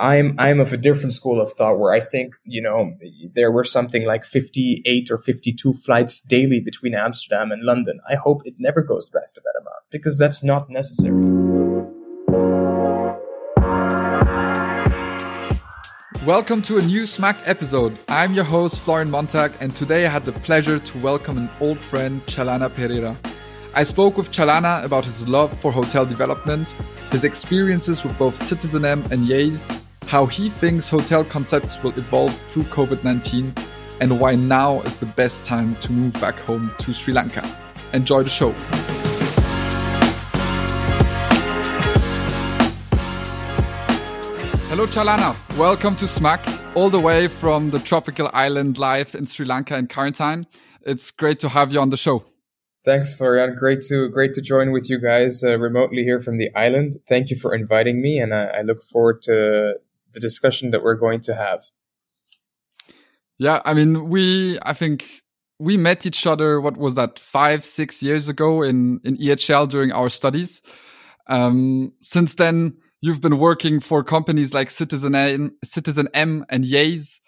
I'm I'm of a different school of thought where I think you know there were something like 58 or 52 flights daily between Amsterdam and London. I hope it never goes back to that amount because that's not necessary. Welcome to a new Smack episode. I'm your host Florian Montag, and today I had the pleasure to welcome an old friend, Chalana Perera. I spoke with Chalana about his love for hotel development, his experiences with both CitizenM and Yays, how he thinks hotel concepts will evolve through COVID 19, and why now is the best time to move back home to Sri Lanka. Enjoy the show. Hello, Chalana. Welcome to Smack, all the way from the tropical island life in Sri Lanka in quarantine. It's great to have you on the show. Thanks, Florian. Great to great to join with you guys uh, remotely here from the island. Thank you for inviting me, and I, I look forward to the discussion that we're going to have. Yeah, I mean, we I think we met each other. What was that? Five, six years ago in in EHL during our studies. Um, since then, you've been working for companies like Citizen M, Citizen M, and Yays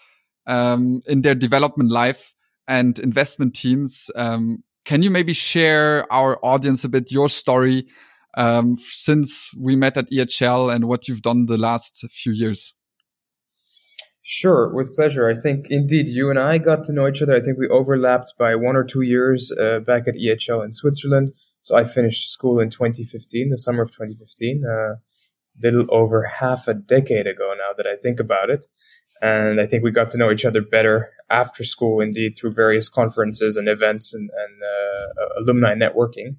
um, in their development life and investment teams. Um, can you maybe share our audience a bit your story um, since we met at EHL and what you've done the last few years? Sure, with pleasure. I think indeed you and I got to know each other. I think we overlapped by one or two years uh, back at EHL in Switzerland. So I finished school in 2015, the summer of 2015, a uh, little over half a decade ago now that I think about it. And I think we got to know each other better after school, indeed, through various conferences and events and, and uh, alumni networking.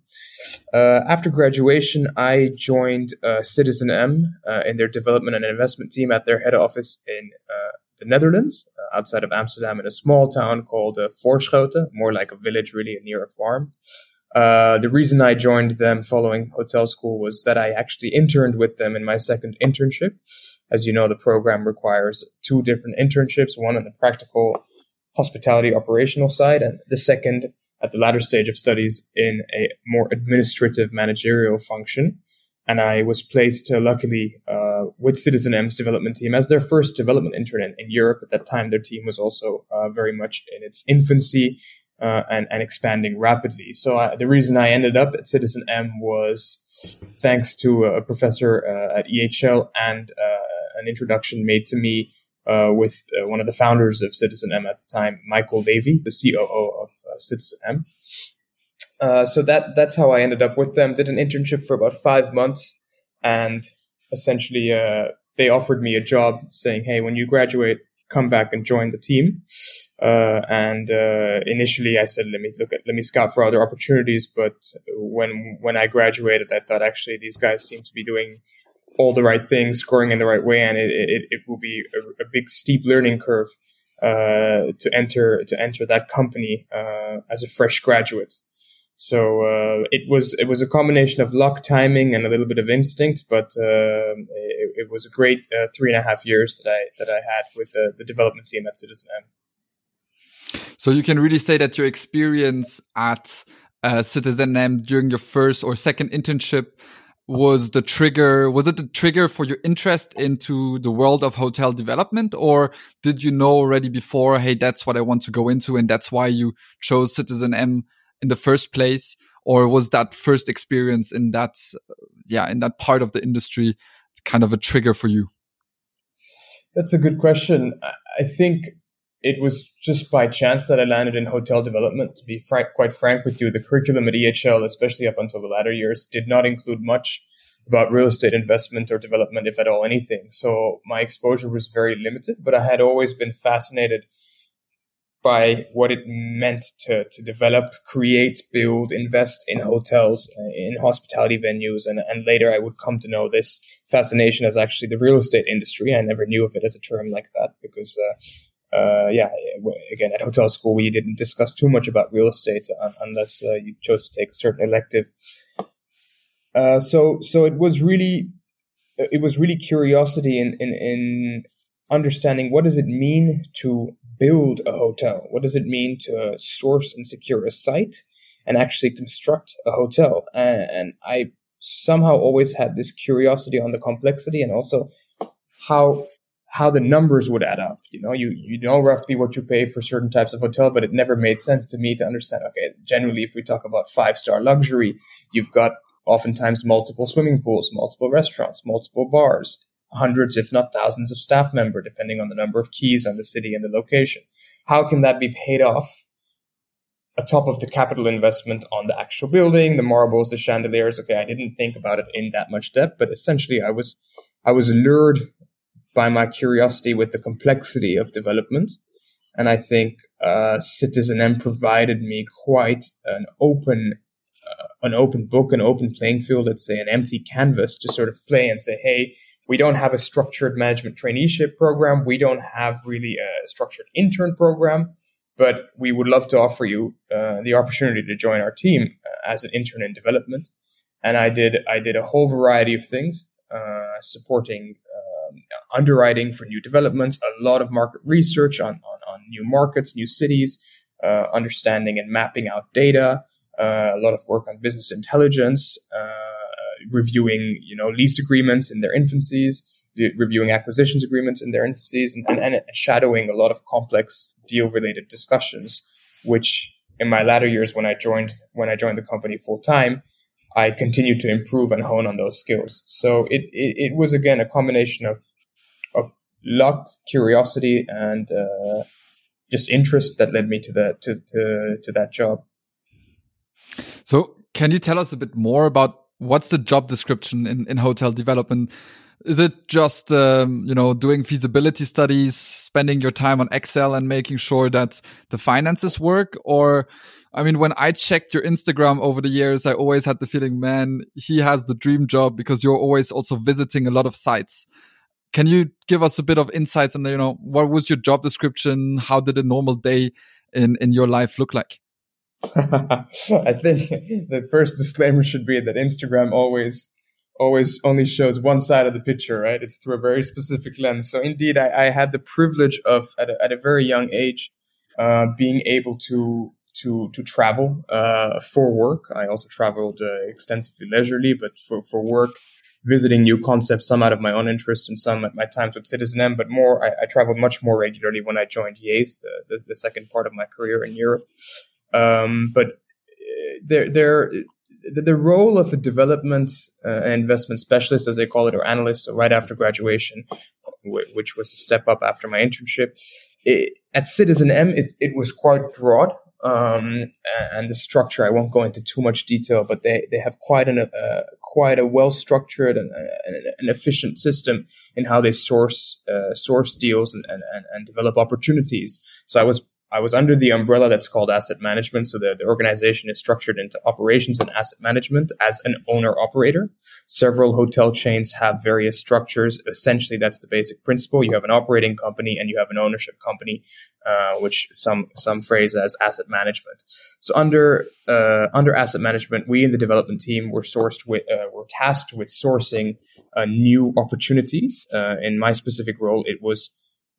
Uh, after graduation, I joined uh, Citizen M uh, in their development and investment team at their head office in uh, the Netherlands, uh, outside of Amsterdam, in a small town called uh, Voorschoten, more like a village, really, near a farm. Uh, the reason I joined them following hotel school was that I actually interned with them in my second internship. As you know, the program requires two different internships, one on the practical hospitality operational side, and the second at the latter stage of studies in a more administrative managerial function. And I was placed, uh, luckily, uh, with Citizen M's development team as their first development intern in, in Europe. At that time, their team was also uh, very much in its infancy uh, and, and expanding rapidly. So I, the reason I ended up at Citizen M was thanks to a professor uh, at EHL and uh, an introduction made to me uh, with uh, one of the founders of Citizen M at the time, Michael Levie, the COO of uh, Citizen M. so that that's how I ended up with them. Did an internship for about five months, and essentially they offered me a job, saying, "Hey, when you graduate, come back and join the team." Uh, and uh, initially, I said, "Let me look at, let me scout for other opportunities." But when when I graduated, I thought actually these guys seem to be doing all the right things, scoring in the right way, and it it, it will be a, a, big steep learning curve uh, to enter to enter that company uh, as a fresh graduate. So uh, it was it was a combination of luck, timing, and a little bit of instinct, but it, it, was a great three and a half years that I that I had with the, the development team at Citizen M. So you can really say that your experience at uh, Citizen M during your first or second internship was the trigger was it the trigger for your interest into the world of hotel development? Or did you know already before hey that's what i want to go into and that's why you chose citizen m in the first place? Or was that first experience in that yeah in that part of the industry kind of a trigger for you? That's a good question. I think it was just by chance that I landed in hotel development. To be quite frank with you, the curriculum at EHL, especially up until the latter years, did not include much about real estate investment or development, if at all anything. So my exposure was very limited, but I had always been fascinated by what it meant to, to develop, create, build, invest in hotels, in hospitality venues. And, and later I would come to know this fascination as actually the real estate industry. I never knew of it as a term like that because uh, uh, yeah, again, at hotel school, we didn't discuss too much about real estate unless uh, you chose to take a certain elective. Uh, so, so it was really, it was really curiosity in, in, in understanding what does it mean to build a hotel? What does it mean to source and secure a site and actually construct a hotel? And I somehow always had this curiosity on the complexity and also how how the numbers would add up. You know, you you know roughly what you pay for certain types of hotel, but it never made sense to me to understand. Okay, generally, if we talk about five star luxury, you've got oftentimes multiple swimming pools, multiple restaurants, multiple bars, hundreds, if not thousands, of staff member, depending on the number of keys on the city and the location. How can that be paid off atop of the capital investment on the actual building, the marbles, the chandeliers? Okay, I didn't think about it in that much depth, but essentially, I was I was lured by my curiosity with the complexity of development. And I think uh, Citizen M provided me quite an open, uh, an open book, an open playing field. Let's say an empty canvas to sort of play and say, "Hey, we don't have a structured management traineeship program. We don't have really a structured intern program, but we would love to offer you uh, the opportunity to join our team uh, as an intern in development." And I did, I did a whole variety of things, uh, supporting underwriting for new developments, a lot of market research on, on, on new markets, new cities, uh, understanding and mapping out data, uh, a lot of work on business intelligence, uh, reviewing you know lease agreements in their infancies, reviewing acquisitions agreements in their infancies, and, and, and shadowing a lot of complex deal related discussions, which in my latter years when I joined when I joined the company full time, I continued to improve and hone on those skills. So it, it, it was again a combination of luck, curiosity, and uh, just interest that led me to that to, to to that job. So, can you tell us a bit more about what's the job description in in hotel development? Is it just um, you know doing feasibility studies, spending your time on Excel, and making sure that the finances work, or I mean, when I checked your Instagram over the years, I always had the feeling, man, he has the dream job because you're always also visiting a lot of sites. Can you give us a bit of insights on, you know, what was your job description? How did a normal day in, in your life look like? I think the first disclaimer should be that Instagram always always only shows one side of the picture, right? It's through a very specific lens. So indeed, I, I had the privilege of at a, at a very young age uh, being able to to to travel uh, for work. I also traveled uh, extensively leisurely, but for for work, visiting new concepts, some out of my own interest and some at my times with Citizen M, but more, I, I traveled much more regularly when I joined Yays, the, the, the, second part of my career in Europe. Um, but uh, there, there, the, role of a development uh, investment specialist, as they call it, or analyst, so right after graduation, which was to step up after my internship, it, at Citizen M, it, it was quite broad um, and the structure. I won't go into too much detail, but they, they have quite an uh, quite a well structured and an efficient system in how they source uh, source deals and, and, and develop opportunities. So I was I was under the umbrella that's called asset management. So the, the organization is structured into operations and asset management as an owner operator. Several hotel chains have various structures. Essentially, that's the basic principle. You have an operating company and you have an ownership company, uh, which some some phrase as asset management. So under uh, under asset management, we in the development team were sourced with uh, were tasked with sourcing uh, new opportunities. Uh, in my specific role, it was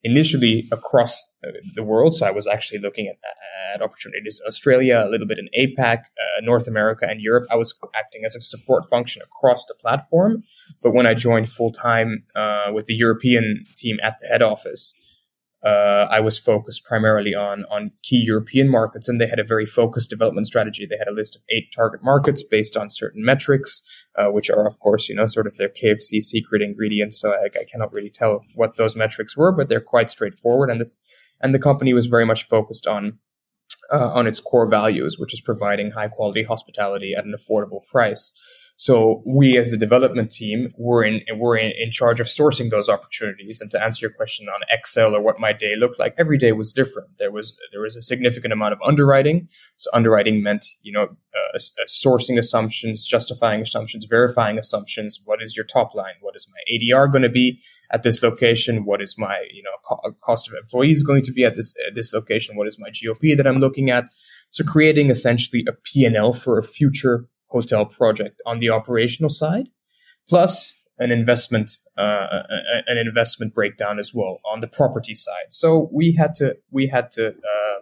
initially across uh, the world. So I was actually looking at, at opportunities in Australia, a little bit in APAC, uh, North America, and Europe. I was acting as a support function across the platform. But when I joined full time uh, with the European team at the head office, uh, I was focused primarily on on key European markets, and they had a very focused development strategy. They had a list of eight target markets based on certain metrics, uh, which are, of course, you know, sort of their KFC secret ingredients. So I, I, cannot really tell what those metrics were, but they're quite straightforward. And this and the company was very much focused on uh, on its core values, which is providing high quality hospitality at an affordable price. So we as the development team were in were in, in charge of sourcing those opportunities. And to answer your question on Excel or what my day looked like, every day was different. There was there was a significant amount of underwriting. So underwriting meant you know uh, sourcing assumptions, justifying assumptions, verifying assumptions. What is your top line? What is my ADR going to be at this location? What is my you know co- cost of employees going to be at this at this location? What is my GOP that I'm looking at? So creating essentially a P&L for a future hotel project on the operational side, plus an investment uh, an investment breakdown as well on the property side. So we had to we had to uh,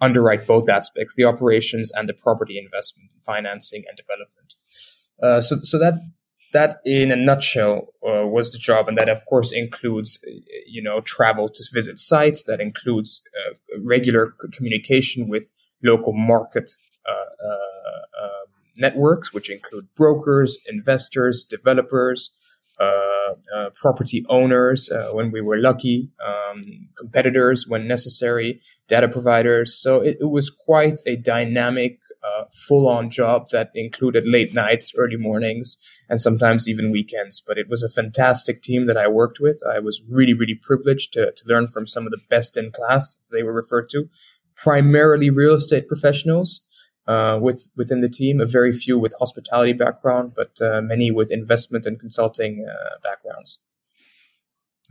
underwrite both aspects: the operations and the property investment, financing and development. Uh, so so that that in a nutshell uh, was the job, and that of course includes you know travel to visit sites. That includes uh, regular communication with local market uh, uh, networks, which include brokers, investors, developers, uh, uh, property owners uh, when we were lucky, um, competitors when necessary, data providers. So it, it was quite a dynamic, uh, full on job that included late nights, early mornings, and sometimes even weekends. But it was a fantastic team that I worked with. I was really, really privileged to, to learn from some of the best in class, as they were referred to, primarily real estate professionals uh, with within the team. A very few with hospitality background, but uh, many with investment and consulting uh, backgrounds.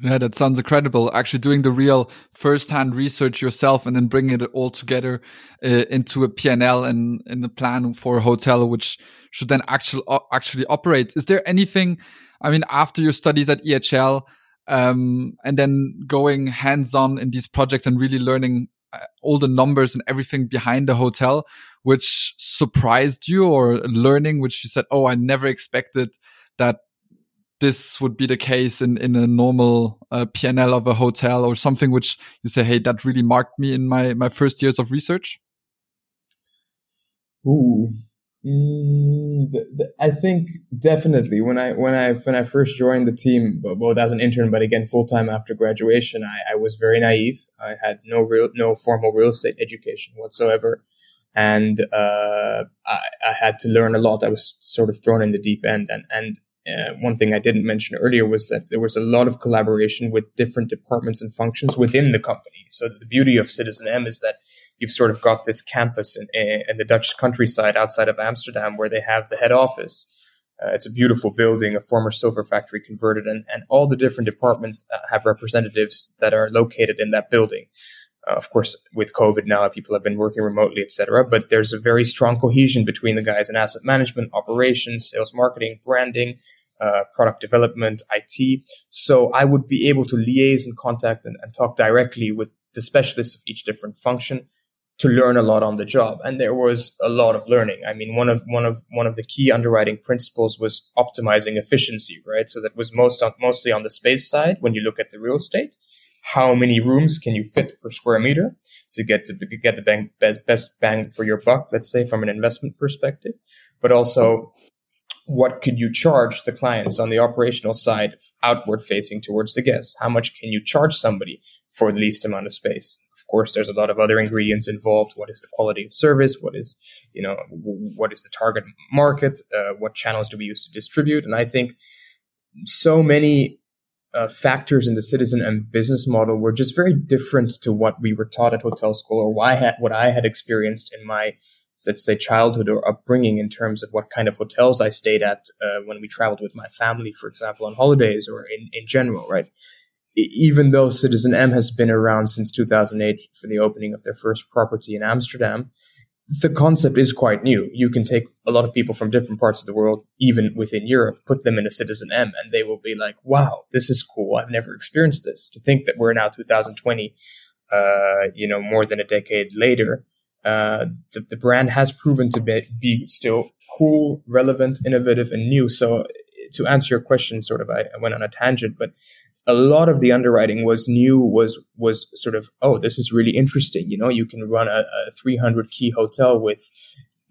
Yeah, that sounds incredible. Actually, doing the real first-hand research yourself and then bringing it all together uh, into a PNL and in the plan for a hotel, which should then actually actually operate. Is there anything? I mean, after your studies at EHL, um, and then going hands-on in these projects and really learning uh, all the numbers and everything behind the hotel, which surprised you or learning, which you said, Oh, I never expected that this would be the case in, in a normal uh, PNL of a hotel or something which you say, Hey, that really marked me in my, my first years of research? Ooh, Mm, the, the, I think definitely when I when I when I first joined the team, both as an intern, but again full time after graduation, I, I was very naive. I had no real no formal real estate education whatsoever, and uh, I, I, had to learn a lot. I was sort of thrown in the deep end, and and uh, one thing I didn't mention earlier was that there was a lot of collaboration with different departments and functions within the company. So the beauty of Citizen M is that you've sort of got this campus in, in the Dutch countryside outside of Amsterdam where they have the head office. Uh, it's a beautiful building, a former silver factory converted, and, and all the different departments uh, have representatives that are located in that building. Uh, of course, with COVID now, people have been working remotely, etc. But there's a very strong cohesion between the guys in asset management, operations, sales, marketing, branding, uh, product development, IT. So I would be able to liaise and contact and, and talk directly with the specialists of each different function to learn a lot on the job and there was a lot of learning i mean one of one of one of the key underwriting principles was optimizing efficiency right so that was most on, mostly on the space side when you look at the real estate how many rooms can you fit per square meter to get to get the bang, best bang for your buck let's say from an investment perspective but also what could you charge the clients on the operational side outward facing towards the guests how much can you charge somebody for the least amount of space Of course, there's a lot of other ingredients involved. What is the quality of service? What is, you know, what is the target market? Uh, what channels do we use to distribute? And I think so many uh, factors in the Citizen M business model were just very different to what we were taught at hotel school or why had, what I had experienced in my let's say childhood or upbringing in terms of what kind of hotels I stayed at uh, when we traveled with my family, for example, on holidays or in, in general, right? even though Citizen M has been around since 2008 for the opening of their first property in Amsterdam, the concept is quite new. You can take a lot of people from different parts of the world, even within Europe, put them in a Citizen M, and they will be like, wow, this is cool. I've never experienced this. To think that we're now 2020, uh, you know, more than a decade later, uh, the, the brand has proven to be, be still cool, relevant, innovative, and new. So to answer your question, sort of, I, I went on a tangent, but a lot of the underwriting was new was was sort of oh this is really interesting. You know you can run a, a 300 key hotel with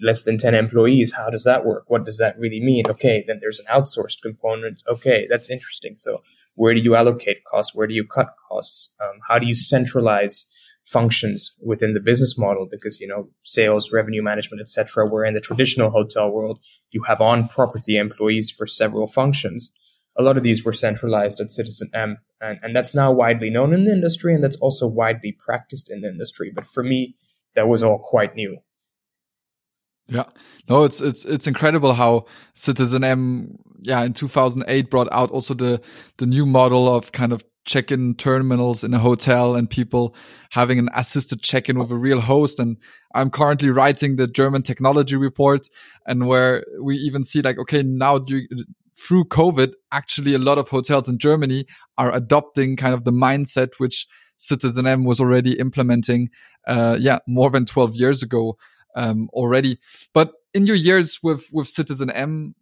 less than 10 employees. How does that work? What does that really mean? Okay then there's an outsourced component. Okay that's interesting. So where do you allocate costs? Where do you cut costs? Um, how do you centralize functions within the business model? Because you know sales revenue management etc where in the traditional hotel world. You have on property employees for several functions a lot of these were centralized at Citizen M, and, and that's now widely known in the industry, and that's also widely practiced in the industry. But for me, that was all quite new. Yeah, no, it's it's it's incredible how Citizen M, yeah, in 2008 brought out also the the new model of kind of check-in terminals in a hotel and people having an assisted check-in with a real host. And I'm currently writing the German technology report and where we even see like, okay, now do, through COVID, actually a lot of hotels in Germany are adopting kind of the mindset which Citizen M was already implementing, uh, yeah, more than 12 years ago, um, already. But in your years with, with Citizen M,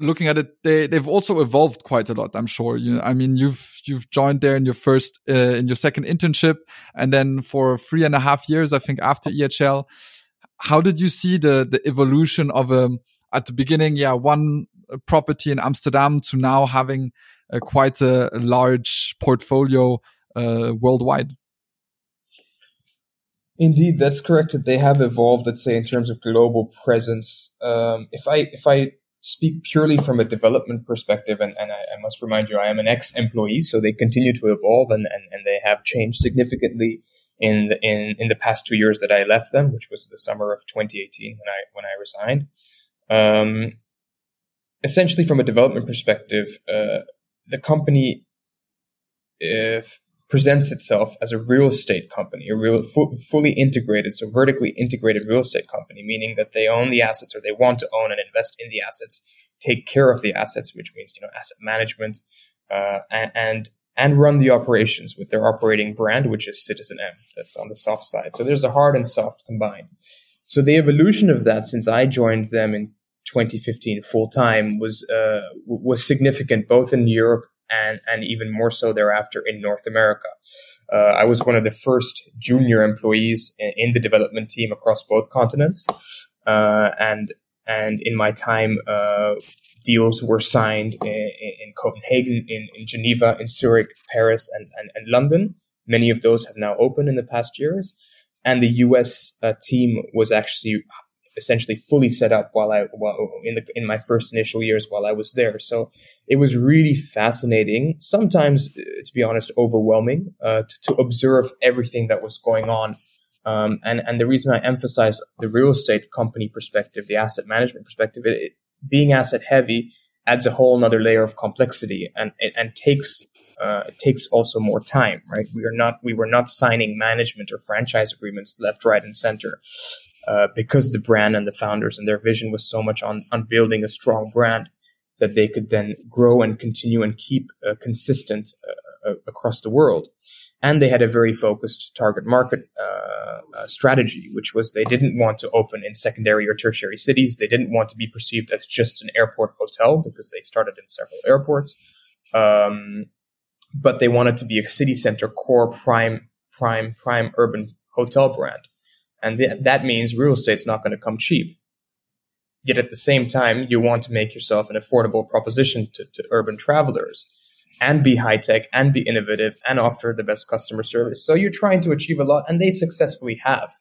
looking at it, they they've also evolved quite a lot. I'm sure. You, I mean, you've you've joined there in your first uh, in your second internship, and then for three and a half years, I think after EHL. How did you see the the evolution of um, at the beginning? Yeah, one property in Amsterdam to now having quite a, large portfolio uh, worldwide. Indeed, that's correct. That they have evolved, let's say, in terms of global presence. Um, if I if I speak purely from a development perspective, and, and I, I, must remind you, I am an ex-employee, so they continue to evolve, and, and, and they have changed significantly in the, in in the past two years that I left them, which was the summer of 2018 when I when I resigned. Um, essentially, from a development perspective, uh, the company if presents itself as a real estate company, a real fu- fully integrated, so vertically integrated real estate company, meaning that they own the assets or they want to own and invest in the assets, take care of the assets, which means you know asset management, uh, and, and and run the operations with their operating brand, which is Citizen M. That's on the soft side. So there's a hard and soft combined. So the evolution of that since I joined them in 2015 full time was uh, was significant both in Europe and and even more so thereafter in North America. Uh, I was one of the first junior employees in, in the development team across both continents, uh, and and in my time, uh, deals were signed in, in Copenhagen, in, in, Geneva, in Zurich, Paris, and, and, and, London. Many of those have now opened in the past years. And the US uh, team was actually essentially fully set up while I while in the in my first initial years while I was there. So it was really fascinating. Sometimes, uh, to be honest, overwhelming uh, to, to, observe everything that was going on. Um, and and the reason I emphasize the real estate company perspective, the asset management perspective, it, it, being asset heavy adds a whole another layer of complexity and and takes uh, it takes also more time, right? We are not we were not signing management or franchise agreements left, right, and center. Uh, because the brand and the founders and their vision was so much on, on building a strong brand that they could then grow and continue and keep uh, consistent uh, uh across the world. And they had a very focused target market uh, strategy, which was they didn't want to open in secondary or tertiary cities. They didn't want to be perceived as just an airport hotel because they started in several airports. Um, but they wanted to be a city center core prime, prime, prime urban hotel brand and th- that means real estate's not going to come cheap. Yet at the same time, you want to make yourself an affordable proposition to, to urban travelers and be high tech and be innovative and offer the best customer service. So you're trying to achieve a lot, and they successfully have.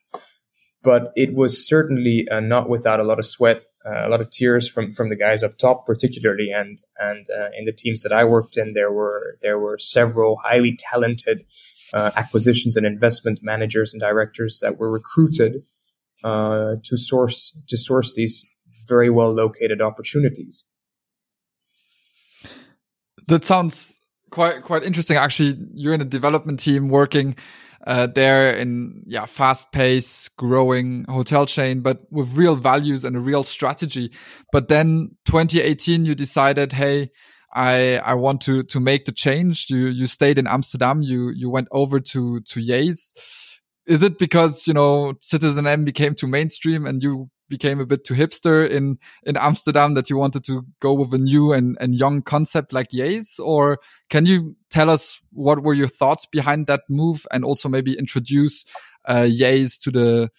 But it was certainly uh, not without a lot of sweat, uh, a lot of tears from from the guys up top, particularly, and and uh, in the teams that I worked in, there were there were several highly talented uh, acquisitions and investment managers and directors that were recruited uh, to source to source these very well located opportunities. That sounds quite quite interesting. Actually, you're in a development team working uh, there in yeah fast pace growing hotel chain, but with real values and a real strategy. But then 2018, you decided, hey I I want to to make the change. You you stayed in Amsterdam. You you went over to to Yays. Is it because you know Citizen M became too mainstream and you became a bit too hipster in in Amsterdam that you wanted to go with a new and and young concept like Yays? Or can you tell us what were your thoughts behind that move and also maybe introduce uh, to the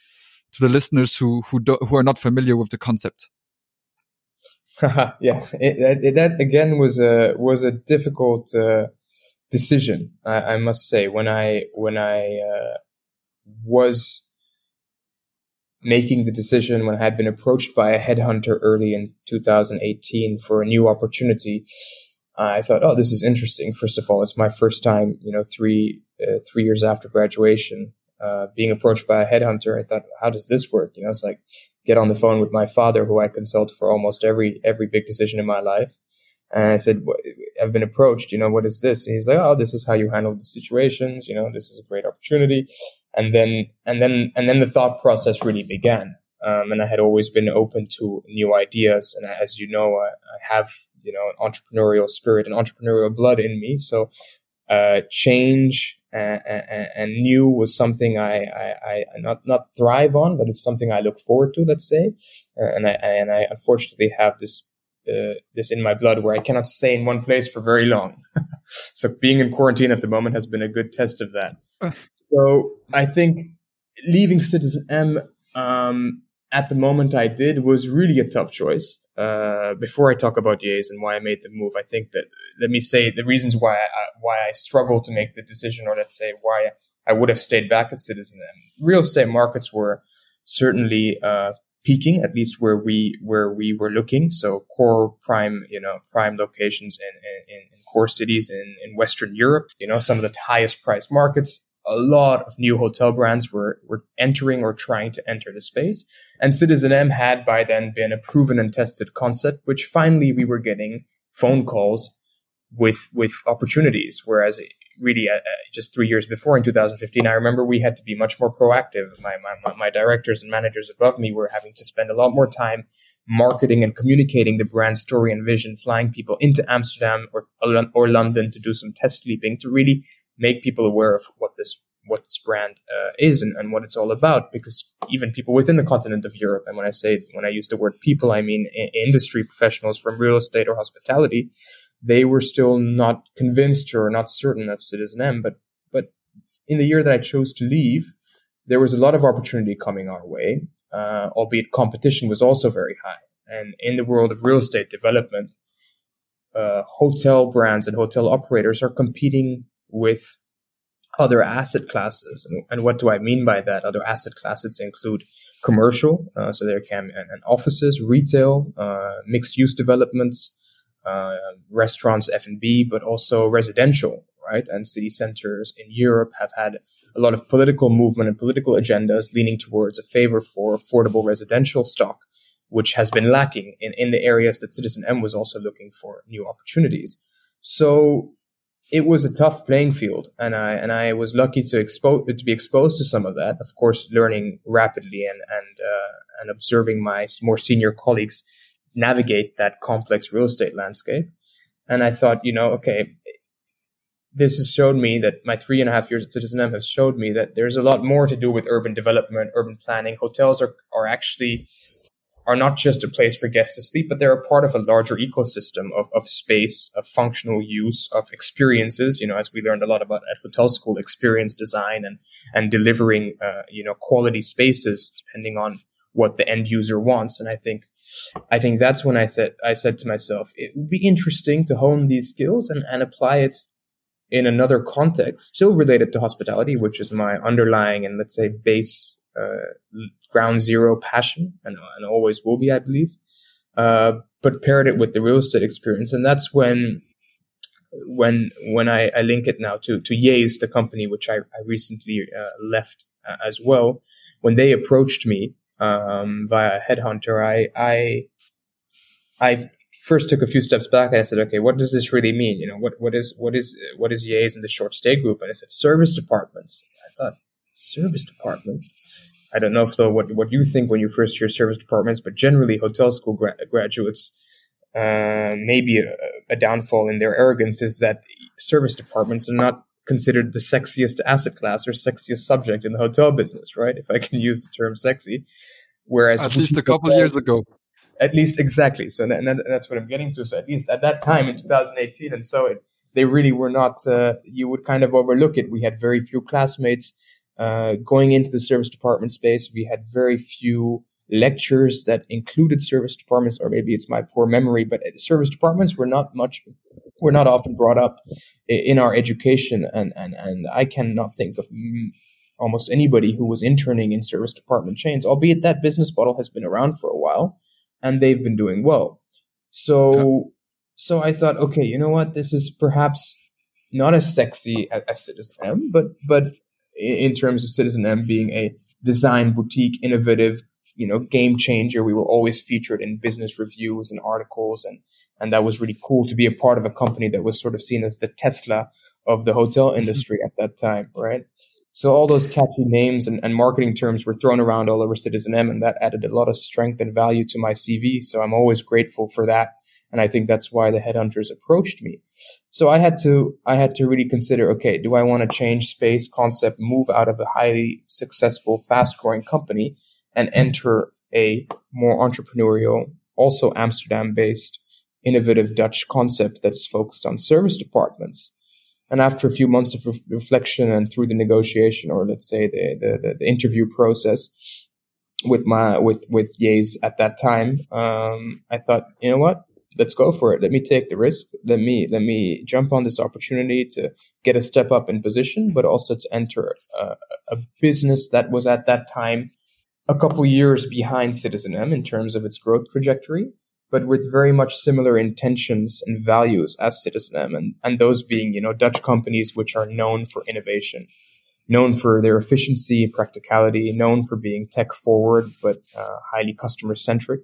to the listeners who who do, who are not familiar with the concept? yeah, it, it, that again was a was a difficult uh, decision. I, I, must say when I when I uh, was making the decision when I had been approached by a headhunter early in 2018 for a new opportunity. I thought, oh, this is interesting. First of all, it's my first time, you know, three uh, three years after graduation, uh, being approached by a headhunter. I thought, how does this work? You know, it's like get on the phone with my father, who I consult for almost every every big decision in my life. And I said, I've been approached, you know, what is this? And he's like, oh, this is how you handle the situations. You know, this is a great opportunity. And then, and then, and then the thought process really began. Um, and I had always been open to new ideas. And as you know, I, I have, you know, an entrepreneurial spirit and entrepreneurial blood in me. So, uh, change and, and new was something I, I, I, not not thrive on, but it's something I look forward to. Let's say, uh, and I and I unfortunately have this uh, this in my blood where I cannot stay in one place for very long. so being in quarantine at the moment has been a good test of that. so I think leaving Citizen M um, at the moment I did was really a tough choice. Uh, before I talk about Yays and why I made the move, I think that let me say the reasons why I, why I struggled to make the decision, or let's say why I would have stayed back at Citizen. Real estate markets were certainly uh, peaking, at least where we where we were looking. So core prime, you know, prime locations in, in, in core cities in, in Western Europe. You know, some of the highest priced markets. A lot of new hotel brands were were entering or trying to enter the space, and Citizen M had by then been a proven and tested concept, which finally we were getting phone calls with with opportunities. Whereas really uh, uh, just three years before in 2015, I remember we had to be much more proactive. My, my, my directors and managers above me were having to spend a lot more time marketing and communicating the brand story and vision, flying people into Amsterdam or, or London to do some test sleeping to really make people aware of what this what this brand uh, is and, and what it's all about because even people within the continent of Europe and when I say when I use the word people I mean industry professionals from real estate or hospitality they were still not convinced or not certain of Citizen M. But but in the year that I chose to leave, there was a lot of opportunity coming our way, uh, albeit competition was also very high. And in the world of real estate development, uh, hotel brands and hotel operators are competing with other asset classes. And, and, what do I mean by that? Other asset classes include commercial, uh, so there can and, and offices, retail, uh, mixed use developments, uh, restaurants, F&B, but also residential, right? And city centers in Europe have had a lot of political movement and political agendas leaning towards a favor for affordable residential stock, which has been lacking in, in the areas that Citizen M was also looking for new opportunities. So it was a tough playing field, and I and I was lucky to expose to be exposed to some of that. Of course, learning rapidly and and uh, and observing my more senior colleagues navigate that complex real estate landscape. And I thought, you know, okay, this has showed me that my three and a half years at Citizen M has showed me that there's a lot more to do with urban development, urban planning. Hotels are, are actually are not just a place for guests to sleep, but they're a part of a larger ecosystem of, of space, of functional use, of experiences. You know, as we learned a lot about at hotel school, experience design and and delivering, uh, you know, quality spaces depending on what the end user wants. And I think I think that's when I said I said to myself, it would be interesting to hone these skills and, and apply it in another context, still related to hospitality, which is my underlying and let's say base ground zero passion, and, and always will be, I believe. Uh, but paired it with the real estate experience, and that's when when when I, I link it now to to Yays, the company which I, I recently uh, left uh, as well. When they approached me um, via headhunter, I, I, I first took a few steps back and I said, okay, what does this really mean? You know, what, what is, what is, what is Yays in the short stay group? And I said, serviced apartments. I thought, serviced apartments? I don't know if though what, what you think when you first hear serviced apartments, but generally hotel school gra- graduates, uh, maybe a, a downfall in their arrogance is that serviced apartments are not considered the sexiest asset class or sexiest subject in the hotel business, right? If I can use the term sexy. Whereas at least a couple hotel, years ago. At least exactly. So and that's what I'm getting to. So at least at that time in 2018, and so it, they really were not. Uh, you would kind of overlook it. We had very few classmates uh, going into the serviced apartment space. We had very few lectures that included serviced apartments, or maybe it's my poor memory, but serviced apartments were not much were not often brought up in our education, and and and I cannot think of almost anybody who was interning in serviced apartment chains, albeit that business model has been around for a while, and they've been doing well. So so I thought, okay, you know what, this is perhaps not as sexy as, as Citizen M, but but in terms of Citizen M being a design boutique, innovative you know game changer. We were always featured in business reviews and articles, and and that was really cool to be a part of a company that was sort of seen as the Tesla of the hotel mm-hmm. industry at that time, right? So all those catchy names and, and marketing terms were thrown around all over Citizen M, and that added a lot of strength and value to my CV. So I'm always grateful for that. And I think that's why the headhunters approached me. So I had to, I had to really consider, okay, do I want to change space concept, move out of a highly successful, fast growing company and enter a more entrepreneurial, also Amsterdam based innovative Dutch concept that is focused on serviced apartments. And after a few months of re- reflection and through the negotiation, or let's say the, the, the interview process with my with with Yays at that time, um, I thought, you know what, let's go for it. Let me take the risk. Let me let me jump on this opportunity to get a step up in position, but also to enter a, a business that was at that time a couple years behind Citizen M in terms of its growth trajectory, but with very much similar intentions and values as Citizen M, and, and those being, you know, Dutch companies which are known for innovation, known for their efficiency, practicality, known for being tech forward, but uh, highly customer centric,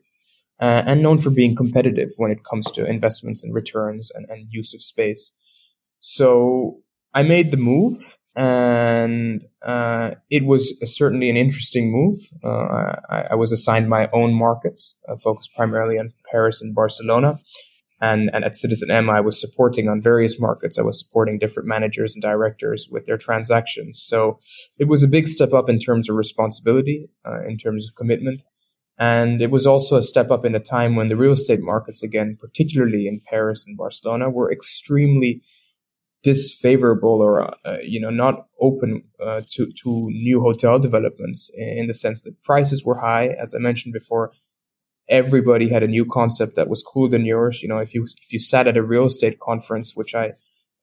uh, and known for being competitive when it comes to investments and returns and, and use of space. So I made the move and uh, it was certainly an interesting move. Uh, I, I, was assigned my own markets, uh, focused primarily on Paris and Barcelona. And, and at Citizen M, I was supporting on various markets. I was supporting different managers and directors with their transactions. So it was a big step up in terms of responsibility, uh, in terms of commitment. And it was also a step up in a time when the real estate markets, again, particularly in Paris and Barcelona, were extremely disfavorable or uh, you know not open uh, to to new hotel developments in the sense that prices were high. As i mentioned before everybody had a new concept that was cooler than yours. You know if you if you sat at a real estate conference which i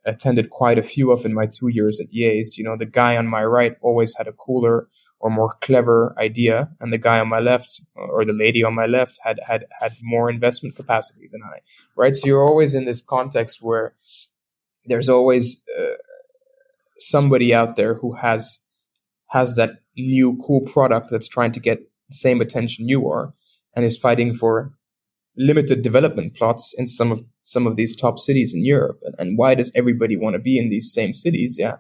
attended quite a few of in my two years at Yays, you know the guy on my right always had a cooler or more clever idea and the guy on my left or the lady on my left had had had more investment capacity than i right? So you're always in this context where there's always uh, somebody out there who has has that new cool product that's trying to get the same attention you are and is fighting for limited development plots in some of some of these top cities in Europe. And, and why does everybody want to be in these same cities? Yeah.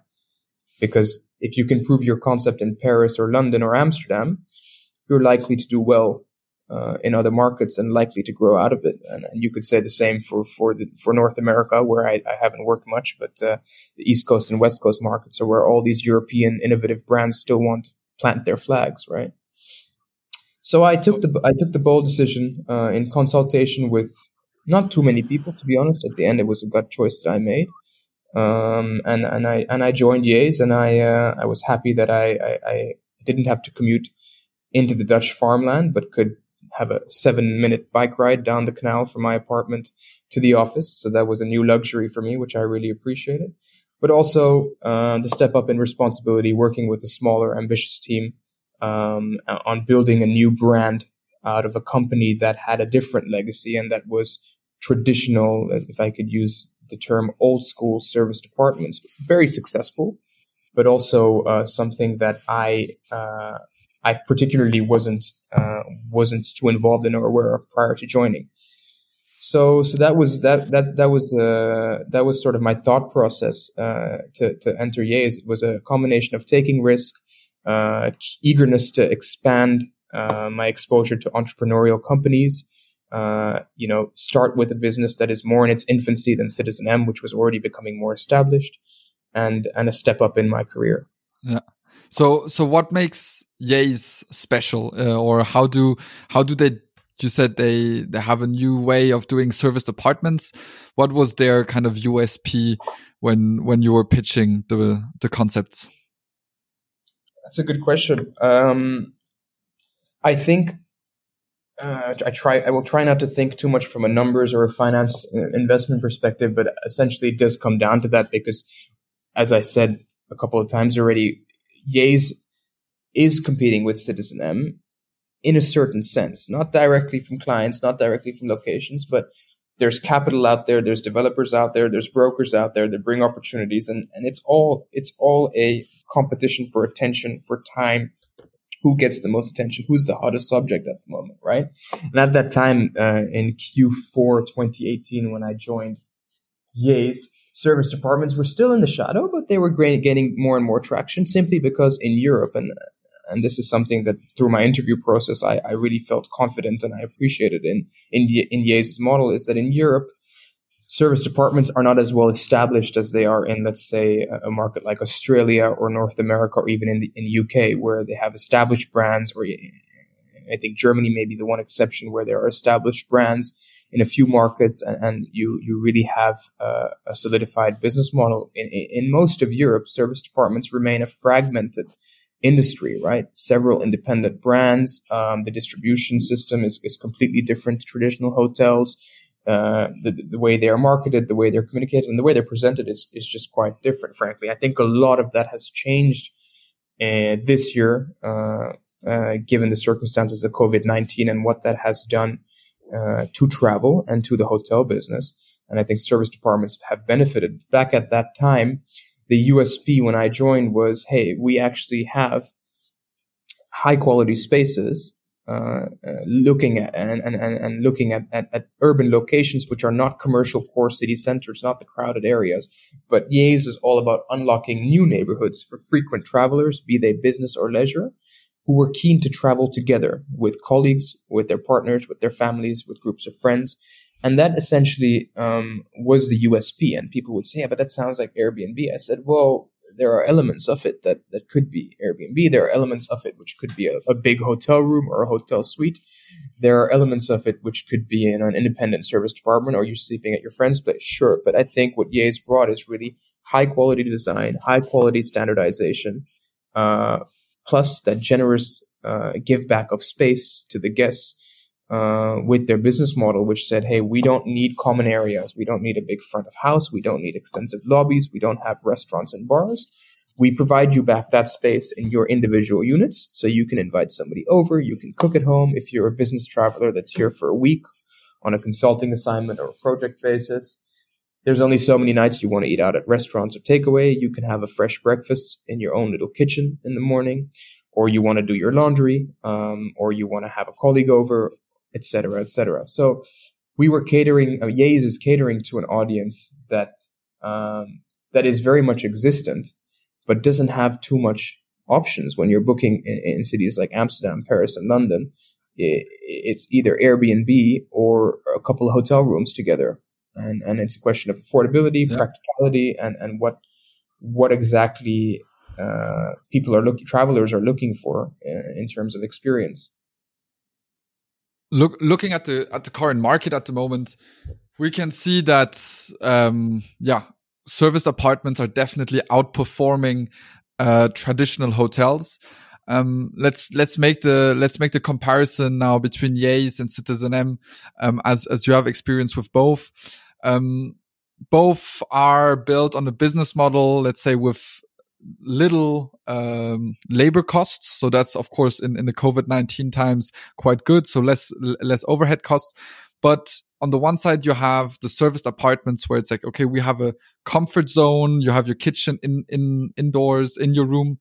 Because if you can prove your concept in Paris or London or Amsterdam, you're likely to do well uh, in other markets and likely to grow out of it. And, and, you could say the same for for the, for North America, where I, I haven't worked much, but uh, the East Coast and West Coast markets are where all these European innovative brands still want to plant their flags, right? So I took the I took the bold decision uh, in consultation with not too many people, to be honest. At the end, it was a gut choice that I made. Um, and and I and I joined Yays, and I uh, I was happy that I, I, I didn't have to commute into the Dutch farmland, but could have a seven minute bike ride down the canal from my apartment to the office. So that was a new luxury for me, which I really appreciated. But also uh, the step up in responsibility, working with a smaller, ambitious team um, on building a new brand out of a company that had a different legacy and that was traditional, if I could use the term old school serviced apartments, very successful, but also uh, something that I uh, I particularly wasn't uh, wasn't too involved in or aware of prior to joining. So so that was that that that was the that was sort of my thought process uh, to to enter Yays. It was a combination of taking risk, eagerness to expand uh, my exposure to entrepreneurial companies. Uh, you know, start with a business that is more in its infancy than Citizen M, which was already becoming more established, and and a step up in my career. Yeah. So, so what makes Yays special, uh, or how do how do they? You said they they have a new way of doing serviced apartments. What was their kind of USP when when you were pitching the the concepts? That's a good question. Um, I think uh, I try. I will try not to think too much from a numbers or a finance uh, investment perspective, but essentially it does come down to that because, as I said a couple of times already, Yays is competing with Citizen M in a certain sense, not directly from clients, not directly from locations, but there's capital out there, there's developers out there, there's brokers out there that bring opportunities, and, and it's all it's all a competition for attention, for time. Who gets the most attention? Who's the hottest subject at the moment, right? And at that time, uh, in Q4 2018, when I joined Yays, serviced apartments were still in the shadow, but they were gaining more and more traction simply because in Europe, and and this is something that through my interview process I, I really felt confident and I appreciated in in, in Yays' model is that in Europe, serviced apartments are not as well established as they are in, let's say, a market like Australia or North America or even in the in UK, where they have established brands. Or I think Germany may be the one exception where there are established brands in a few markets, and, and you you really have uh, a solidified business model. In, in most of Europe, serviced apartments remain a fragmented industry, right? Several independent brands. Um, the distribution system is, is completely different to traditional hotels. Uh, the, the way they are marketed, the way they're communicated, and the way they're presented is, is just quite different, frankly. I think a lot of that has changed uh, this year, uh, uh given the circumstances of COVID 19 and what that has done uh, to travel and to the hotel business. And I think serviced apartments have benefited. Back at that time, the USP when I joined was, hey, we actually have high quality spaces. Uh, uh, looking at and, and, and looking at, at, at, urban locations which are not commercial core city centers, not the crowded areas. But Yays is all about unlocking new neighborhoods for frequent travelers, be they business or leisure, who were keen to travel together with colleagues, with their partners, with their families, with groups of friends, and that essentially um, was the USP. And people would say, yeah, but that sounds like Airbnb. I said, well, there are elements of it that, that could be Airbnb. There are elements of it which could be a, a big hotel room or a hotel suite. There are elements of it which could be in an independent serviced apartment or you're sleeping at your friend's place. Sure. But I think what Yays brought is really high quality design, high quality standardization, uh, plus that generous uh, give back of space to the guests uh, with their business model, which said, hey, we don't need common areas. We don't need a big front of house. We don't need extensive lobbies. We don't have restaurants and bars. We provide you back that space in your individual units so you can invite somebody over. You can cook at home if you're a business traveler that's here for a week on a consulting assignment or a project basis. There's only so many nights you want to eat out at restaurants or takeaway. You can have a fresh breakfast in your own little kitchen in the morning, or you want to do your laundry, um, or you want to have a colleague over, etc., etc. So we were catering. Uh, Yays is catering to an audience that um, that is very much existent, but doesn't have too much options when you're booking in, in cities like Amsterdam, Paris, and London. It, it's either Airbnb or a couple of hotel rooms together, and and it's a question of affordability, yeah. practicality, and and what what exactly uh, people are looking, travelers are looking for uh, in terms of experience look looking at the at the current market at the moment, we can see that um, yeah, serviced apartments are definitely outperforming uh, traditional hotels. Um, let's let's make the let's make the comparison now between Yays and Citizen M, um, as as you have experience with both. Um, both are built on a business model, let's say, with little um, labor costs. So that's of course in, in the COVID nineteen times quite good. So less less overhead costs. But on the one side, you have the serviced apartments where it's like, okay, we have a comfort zone. You have your kitchen in in indoors in your room.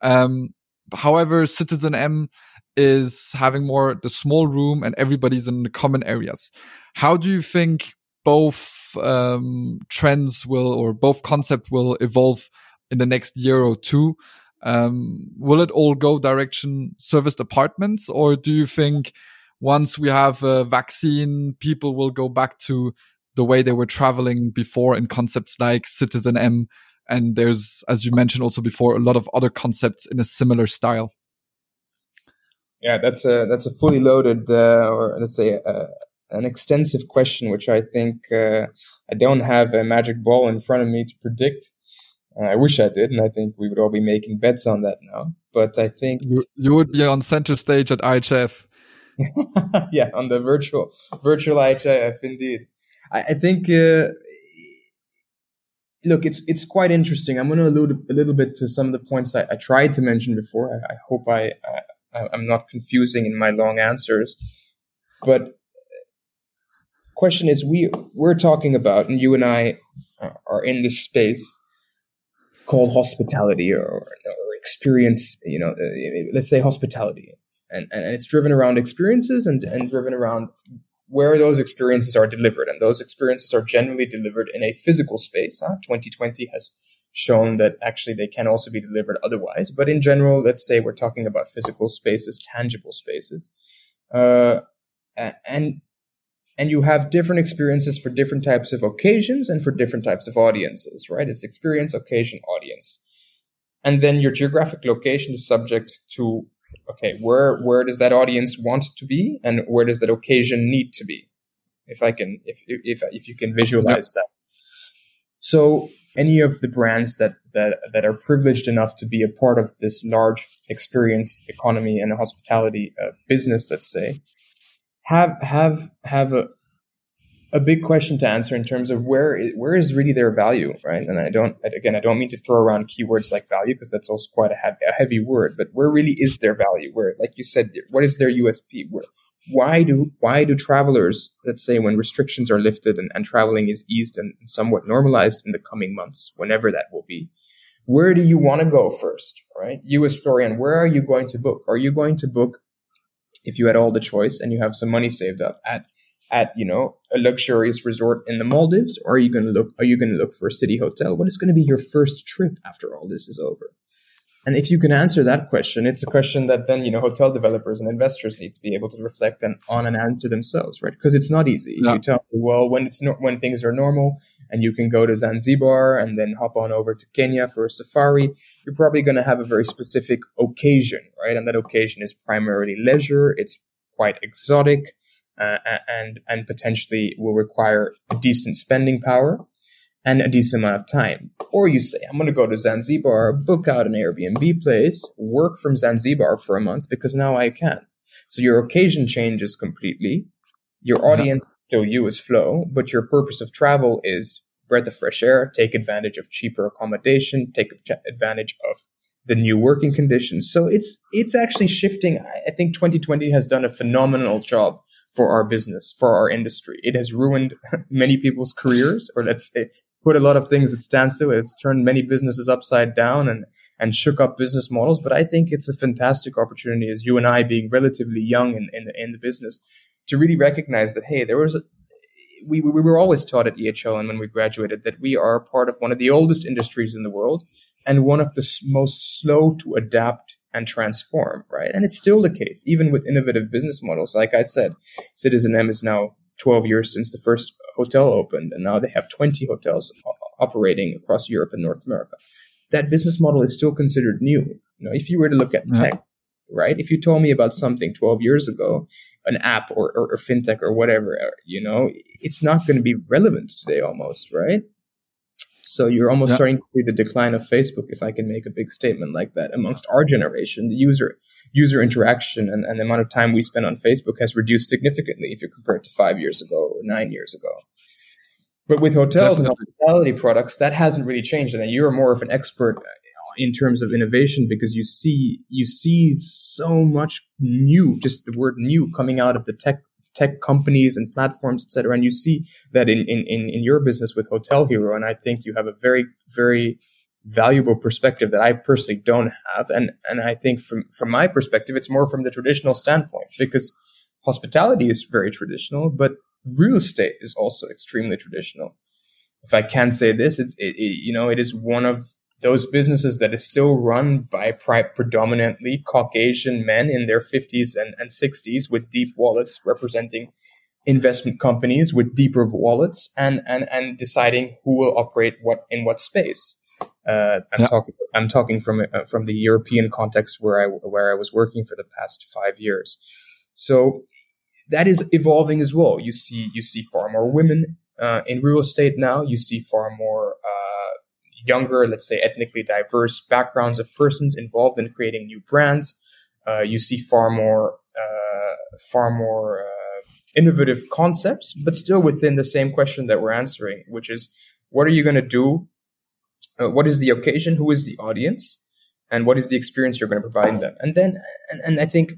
Um, however, Citizen M is having more the small room and everybody's in the common areas. How do you think both um, trends will or both concept will evolve in the next year or two. Um, will it all go direction serviced apartments, or do you think once we have a vaccine, people will go back to the way they were traveling before in concepts like Citizen M? And there's, as you mentioned also before, a lot of other concepts in a similar style. Yeah, that's a that's a fully loaded, uh, or let's say, uh, an extensive question, which I think uh, I don't have a magic ball in front of me to predict. Uh, I wish I did, and I think we would all be making bets on that now. But I think you, you would be on center stage at IHF. yeah, on the virtual virtual IHF, indeed. I, I think. Uh, look, it's it's quite interesting. I'm going to allude a little bit to some of the points I, I tried to mention before. I, I hope I, I I'm not confusing in my long answers, but question is we we're talking about, and you and I are in this space called hospitality or, or experience, you know, uh, let's say hospitality. And, and it's driven around experiences and, and driven around where those experiences are delivered. And those experiences are generally delivered in a physical space. Huh? 2020 has shown that actually they can also be delivered otherwise. But in general, let's say we're talking about physical spaces, tangible spaces. Uh, and and you have different experiences for different types of occasions and for different types of audiences, right? It's experience, occasion, audience. And then your geographic location is subject to okay, where where does that audience want to be and where does that occasion need to be? if I can, if if if you can visualize that. So any of the brands that that that are privileged enough to be a part of this large experience economy and hospitality uh, business, let's say, have have have a a big question to answer in terms of where is, where is really their value, right? And I don't again I don't mean to throw around keywords like value because that's also quite a, heavy, a heavy word, but where really is their value? Where, like you said, what is their USP? Where, why do why do travelers, let's say, when restrictions are lifted and, and traveling is eased and somewhat normalized in the coming months, whenever that will be, where do you want to go first, right? You as Florian, where are you going to book? Are you going to book if you had all the choice and you have some money saved up at at you know a luxurious resort in the Maldives, or are you going to look? Are you going to look for a city hotel? What is going to be your first trip after all this is over? And if you can answer that question, it's a question that then you know hotel developers and investors need to be able to reflect and, on and answer themselves, right? Because it's not easy. You tell me, well, when it's no, when things are normal and you can go to Zanzibar and then hop on over to Kenya for a safari, you're probably going to have a very specific occasion, right? And that occasion is primarily leisure. It's quite exotic uh, and and potentially will require a decent spending power and a decent amount of time. Or you say, I'm going to go to Zanzibar, book out an Airbnb place, work from Zanzibar for a month because now I can. So your occasion changes completely. Your uh-huh. audience is still you as Flow, but your purpose of travel is breath of fresh air, take advantage of cheaper accommodation, take advantage of the new working conditions. So it's it's actually shifting. I think 2020 has done a phenomenal job for our business, for our industry. It has ruined many people's careers, or let's say put a lot of things at standstill. It's turned many businesses upside down and and shook up business models. But I think it's a fantastic opportunity as you and I being relatively young in in the, in the business to really recognize that hey, there was a, we, we were always taught at EHL and when we graduated that we are part of one of the oldest industries in the world and one of the most slow to adapt and transform, right? And it's still the case, even with innovative business models. Like I said, Citizen M is now 12 years since the first hotel opened, and now they have 20 hotels operating across Europe and North America. That business model is still considered new. You know, if you were to look at yeah. tech, right? If you told me about something 12 years ago, an app or, or, or fintech or whatever, you know, it's not going to be relevant today almost, right? So you're almost yeah. starting to see the decline of Facebook, if I can make a big statement like that, amongst our generation. The user user interaction and, and the amount of time we spend on Facebook has reduced significantly if you compare it to five years ago or nine years ago. But with hotels Definitely. and hospitality products, that hasn't really changed. And you're more of an expert in terms of innovation because you see you see so much new, just the word new coming out of the tech tech companies and platforms, et cetera. And you see that in, in, in your business with Hotel Hero. And I think you have a very, very valuable perspective that I personally don't have. And, and I think from, from my perspective, it's more from the traditional standpoint because hospitality is very traditional, but real estate is also extremely traditional. If I can say this, it's, it, it, you know, it is one of those businesses that is still run by predominantly Caucasian men in their 50s and, and 60s with deep wallets representing investment companies with deeper wallets and, and, and deciding who will operate what in what space. Uh, I'm, yeah. talking, I'm talking from uh, from the European context where I where I was working for the past five years. So that is evolving as well. You see you see far more women uh, in real estate now. You see far more younger, let's say ethnically diverse backgrounds of persons involved in creating new brands. Uh, you see far more, uh, far more uh, innovative concepts, but still within the same question that we're answering, which is, what are you going to do? Uh, what is the occasion? Who is the audience? And what is the experience you're going to provide them? And then, and, and I think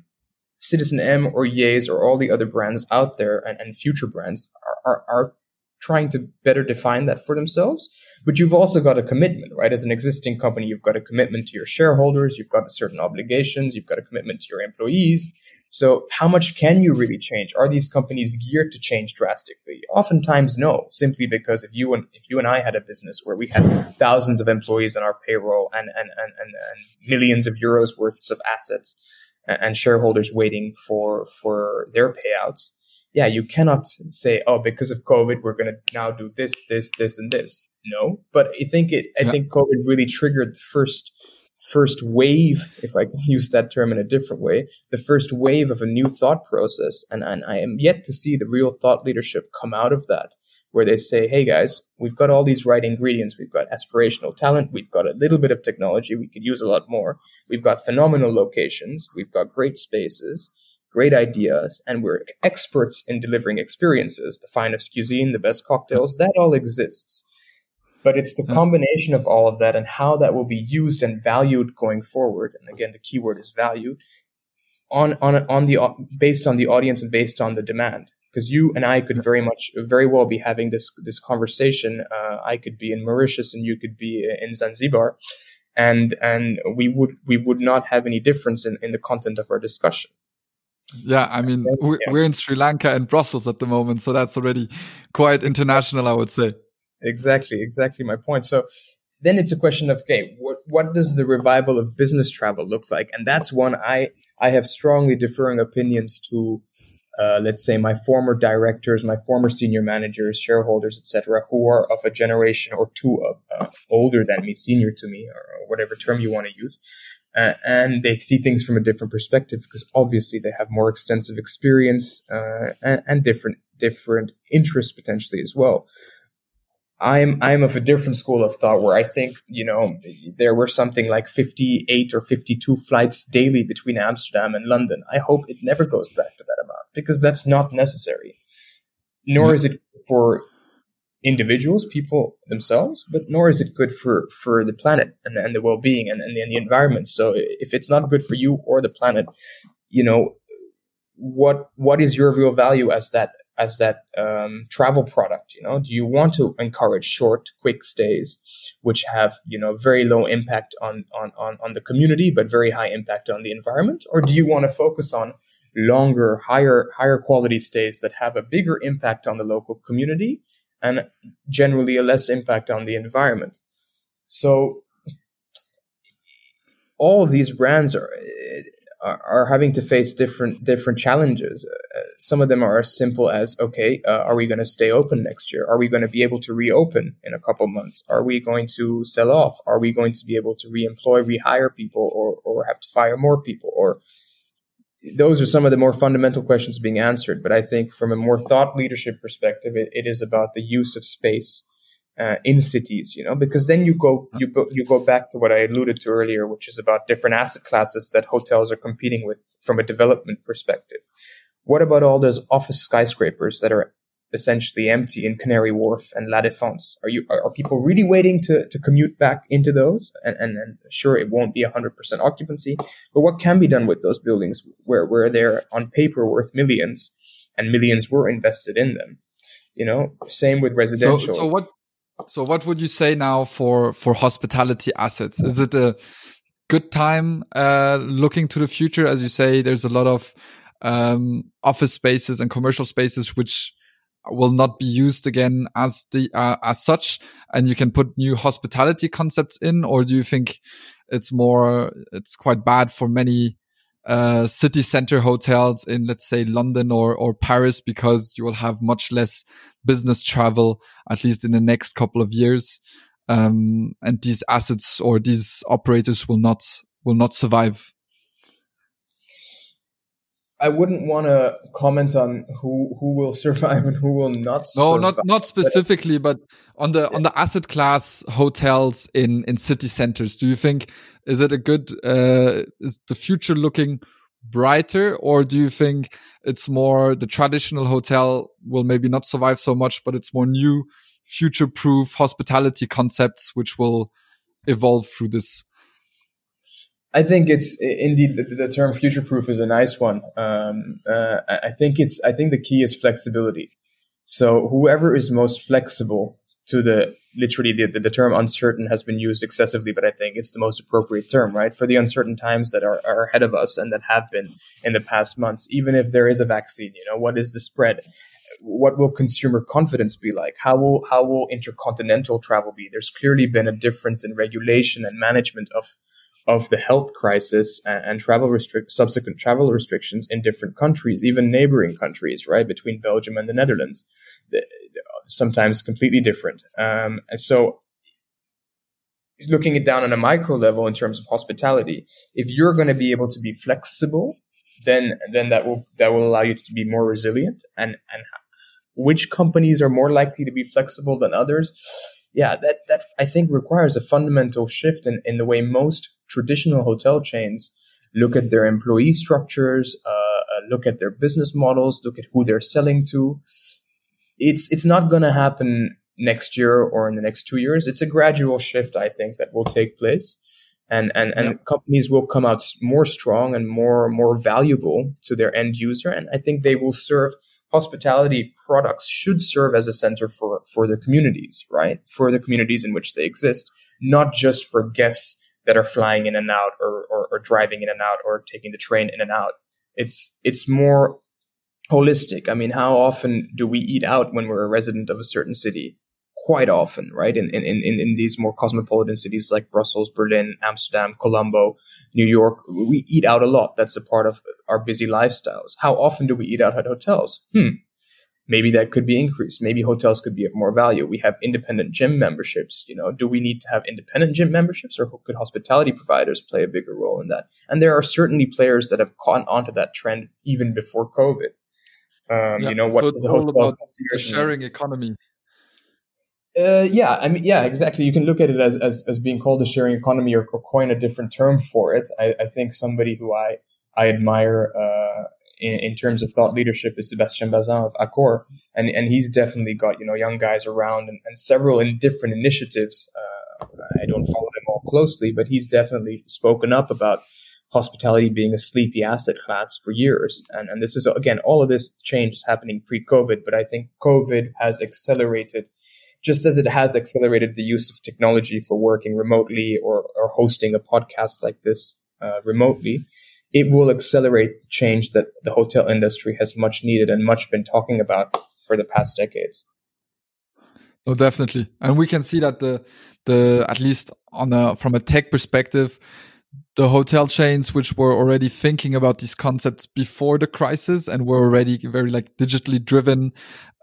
Citizen M or Yays or all the other brands out there and, and future brands are, are, are trying to better define that for themselves. But you've also got a commitment, right? As an existing company, you've got a commitment to your shareholders, you've got certain obligations, you've got a commitment to your employees. So how much can you really change? Are these companies geared to change drastically? Oftentimes no, simply because if you and if you and I had a business where we had thousands of employees on our payroll and and and, and, and millions of euros worth of assets and shareholders waiting for for their payouts, yeah, you cannot say, oh, because of COVID, we're going to now do this, this, this, and this. No, but I think it. I yeah. think COVID really triggered the first first wave, if I can use that term in a different way, the first wave of a new thought process. And, and I am yet to see the real thought leadership come out of that, where they say, hey guys, we've got all these right ingredients. We've got aspirational talent. We've got a little bit of technology. We could use a lot more. We've got phenomenal locations. We've got great spaces, great ideas, and we're experts in delivering experiences, the finest cuisine, the best cocktails. That all exists. But it's the combination of all of that and how that will be used and valued going forward and again the keyword is value on on on the based on the audience and based on the demand. Because you and I could very much very well be having this this conversation uh, I could be in Mauritius and you could be in Zanzibar and and we would we would not have any difference in, in the content of our discussion yeah, I mean, we're in Sri Lanka and Brussels at the moment, so that's already quite international, I would say. Exactly, exactly my point. So then it's a question of okay, what what does the revival of business travel look like? And that's one I I have strongly differing opinions to. Uh, let's say my former directors, my former senior managers, shareholders, etc., who are of a generation or two of, uh, older than me, senior to me, or whatever term you want to use, uh, and they see things from a different perspective because obviously they have more extensive experience uh, and, and different different interests potentially as well. I'm I'm of a different school of thought where I think you know there were something like 58 or 52 flights daily between Amsterdam and London. I hope it never goes back to that amount because that's not necessary. Nor mm-hmm. is it for individuals, people themselves, but nor is it good for for the planet and, and the well being and, and, and the environment. So if it's not good for you or the planet, you know what what is your real value as that as that um, travel product you know do you want to encourage short quick stays which have you know very low impact on, on on on the community but very high impact on the environment or do you want to focus on longer higher higher quality stays that have a bigger impact on the local community and generally a less impact on the environment so all of these brands are are, having to face different different challenges. Uh, some of them are as simple as, okay, uh, are we going to stay open next year? Are we going to be able to reopen in a couple months? Are we going to sell off? Are we going to be able to reemploy, rehire people, or or have to fire more people? Or those are some of the more fundamental questions being answered. But I think from a more thought leadership perspective, it, it is about the use of space uh, in cities, you know, because then you go you go, you go back to what I alluded to earlier, which is about different asset classes that hotels are competing with from a development perspective. What about all those office skyscrapers that are essentially empty in Canary Wharf and La Défense? Are you are, are people really waiting to, to commute back into those? And, and, and sure, it won't be hundred percent occupancy, but what can be done with those buildings where where they're on paper worth millions and millions were invested in them? You know, same with residential. So, so what so what would you say now for for hospitality assets? Is it a good time uh, looking to the future? As you say, there's a lot of um, office spaces and commercial spaces which will not be used again as the uh, as such, and you can put new hospitality concepts in, or do you think it's more it's quite bad for many uh, city center hotels in, let's say, London or, or Paris, because you will have much less business travel, at least in the next couple of years. Um, and these assets or these operators will not, will not survive. I wouldn't want to comment on who who will survive and who will not. No, survive. not not specifically, but on the yeah. on the asset class hotels in in city centers. Do you think is it a good uh, is the future looking brighter, or do you think it's more the traditional hotel will maybe not survive so much, but it's more new, future proof hospitality concepts which will evolve through this I think it's indeed the, the term future proof is a nice one. Um, uh, I think it's I think the key is flexibility. So whoever is most flexible to the literally the, the, term uncertain has been used excessively, but I think it's the most appropriate term, right? For the uncertain times that are, are ahead of us and that have been in the past months, even if there is a vaccine, you know, what is the spread? What will consumer confidence be like? How will how will intercontinental travel be? There's clearly been a difference in regulation and management of of the health crisis and, and travel restrict subsequent travel restrictions in different countries, even neighboring countries, right, between Belgium and the Netherlands, sometimes completely different. Um, and so looking it down on a micro level in terms of hospitality, if you're going to be able to be flexible, then then that will that will allow you to be more resilient. And and which companies are more likely to be flexible than others? Yeah, that that I think requires a fundamental shift in, in the way most traditional hotel chains look at their employee structures, uh, uh look at their business models, look at who they're selling to. It's it's not going to happen next year or in the next two years. It's a gradual shift, I think, that will take place. And, and, and yep. companies will come out more strong and more, more valuable to their end user. And I think they will serve hospitality products should serve as a center for, for the communities, right? For the communities in which they exist, not just for guests that are flying in and out or, or, or driving in and out or taking the train in and out. It's, it's more holistic. I mean, how often do we eat out when we're a resident of a certain city? Quite often, right? In, in, in, in these more cosmopolitan cities like Brussels, Berlin, Amsterdam, Colombo, New York, we eat out a lot. That's a part of our busy lifestyles. How often do we eat out at hotels? Hmm. Maybe that could be increased. Maybe hotels could be of more value. We have independent gym memberships. You know, do we need to have independent gym memberships, or could hospitality providers play a bigger role in that? And there are certainly players that have caught onto that trend even before COVID. Um, yeah, you know, what so it's all about the sharing economy. Uh, yeah, I mean, yeah, exactly. You can look at it as, as, as being called a sharing economy or, or coin a different term for it. I, I think somebody who I, I admire uh, in, in, terms of thought leadership is Sebastian Bazin of Accor. And, and he's definitely got, you know, young guys around and, and several in different initiatives. Uh, I don't follow them all closely, but he's definitely spoken up about hospitality being a sleepy asset class for years. And, and this is, again, all of this change is happening pre COVID, but I think COVID has accelerated, just as it has accelerated the use of technology for working remotely or, or hosting a podcast like this uh, remotely. It will accelerate the change that the hotel industry has much needed and much been talking about for the past decades. Oh, definitely, and we can see that the the at least on a from a tech perspective, the hotel chains which were already thinking about these concepts before the crisis and were already very like digitally driven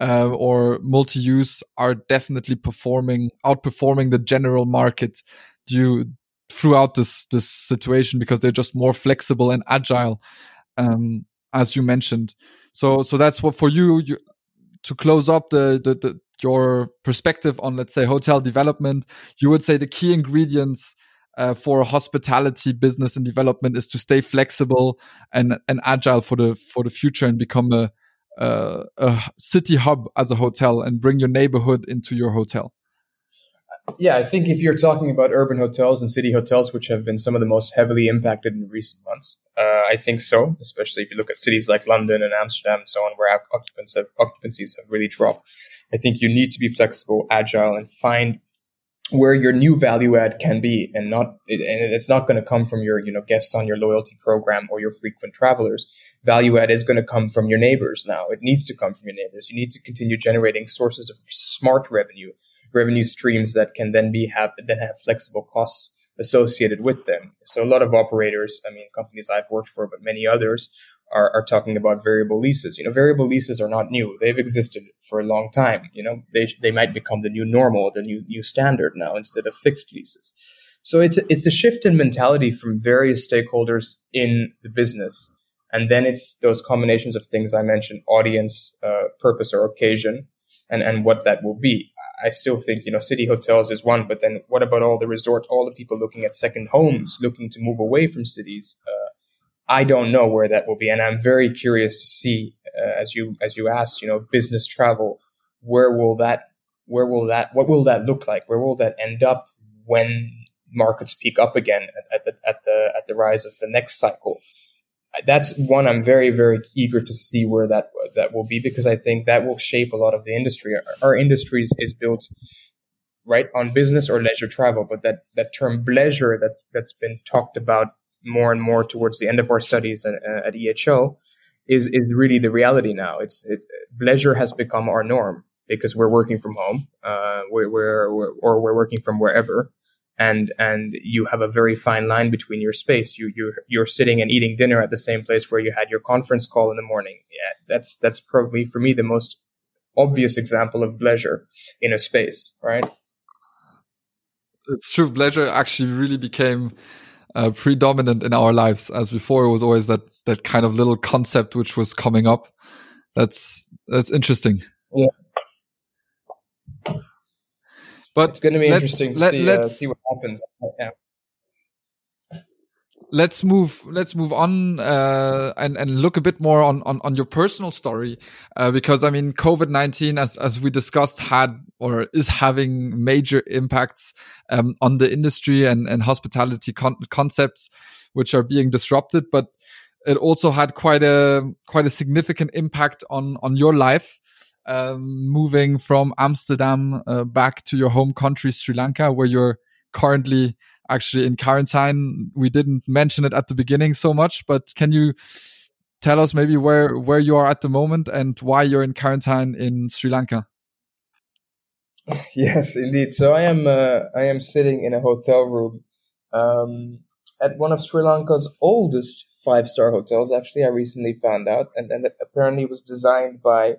uh, or multi-use are definitely performing outperforming the general market due throughout this this situation because they're just more flexible and agile um, as you mentioned so so that's what for you, you to close up the, the, the your perspective on let's say hotel development you would say the key ingredients uh, for hospitality business and development is to stay flexible and and agile for the for the future and become a a, a city hub as a hotel and bring your neighborhood into your hotel. Yeah, I think if you're talking about urban hotels and city hotels, which have been some of the most heavily impacted in recent months, uh, I think so. Especially if you look at cities like London and Amsterdam and so on, where have, occupancies have really dropped. I think you need to be flexible, agile, and find where your new value add can be and not and it's not going to come from your you know guests on your loyalty program or your frequent travelers value add is going to come from your neighbors now it needs to come from your neighbors you need to continue generating sources of smart revenue revenue streams that can then be have then have flexible costs associated with them so a lot of operators i mean companies i've worked for but many others are, are talking about variable leases. You know, variable leases are not new; they've existed for a long time. You know, they they might become the new normal, the new new standard now instead of fixed leases. So it's it's a shift in mentality from various stakeholders in the business, and then it's those combinations of things I mentioned: audience, uh, purpose, or occasion, and and what that will be. I still think you know city hotels is one, but then what about all the resort, all the people looking at second homes, looking to move away from cities? Uh, I don't know where that will be, and I'm very curious to see, uh, as you as you asked, you know, business travel, where will that where will that what will that look like? Where will that end up when markets peak up again at, at the at the at the rise of the next cycle? That's one I'm very very eager to see where that that will be because I think that will shape a lot of the industry. Our, our industry is, is built right on business or leisure travel, but that that term bleisure that's that's been talked about more and more towards the end of our studies at, at EHL is is really the reality now. It's it's bleisure has become our norm because we're working from home, uh, we're, we're, we're, or we're working from wherever, and and you have a very fine line between your space. You you you're sitting and eating dinner at the same place where you had your conference call in the morning. Yeah, that's that's probably for me the most obvious example of bleisure in a space, right? it's true. Bleisure actually really became uh, predominant in our lives, as before it was always that that kind of little concept which was coming up. That's that's interesting. Yeah. But it's going to be interesting to let, see, uh, see what happens. Yeah let's move let's move on uh, and and look a bit more on on, on your personal story uh, because I mean COVID nineteen as as we discussed had or is having major impacts um, on the industry and and hospitality con concepts which are being disrupted, but it also had quite a quite a significant impact on on your life. Um, moving from Amsterdam uh, back to your home country, Sri Lanka, where you're currently actually in quarantine. We didn't mention it at the beginning so much, but can you tell us maybe where where you are at the moment and why you're in quarantine in Sri Lanka? Yes, indeed. So I am uh, I am sitting in a hotel room um, at one of Sri Lanka's oldest five star hotels. Actually, I recently found out, and and it apparently was designed by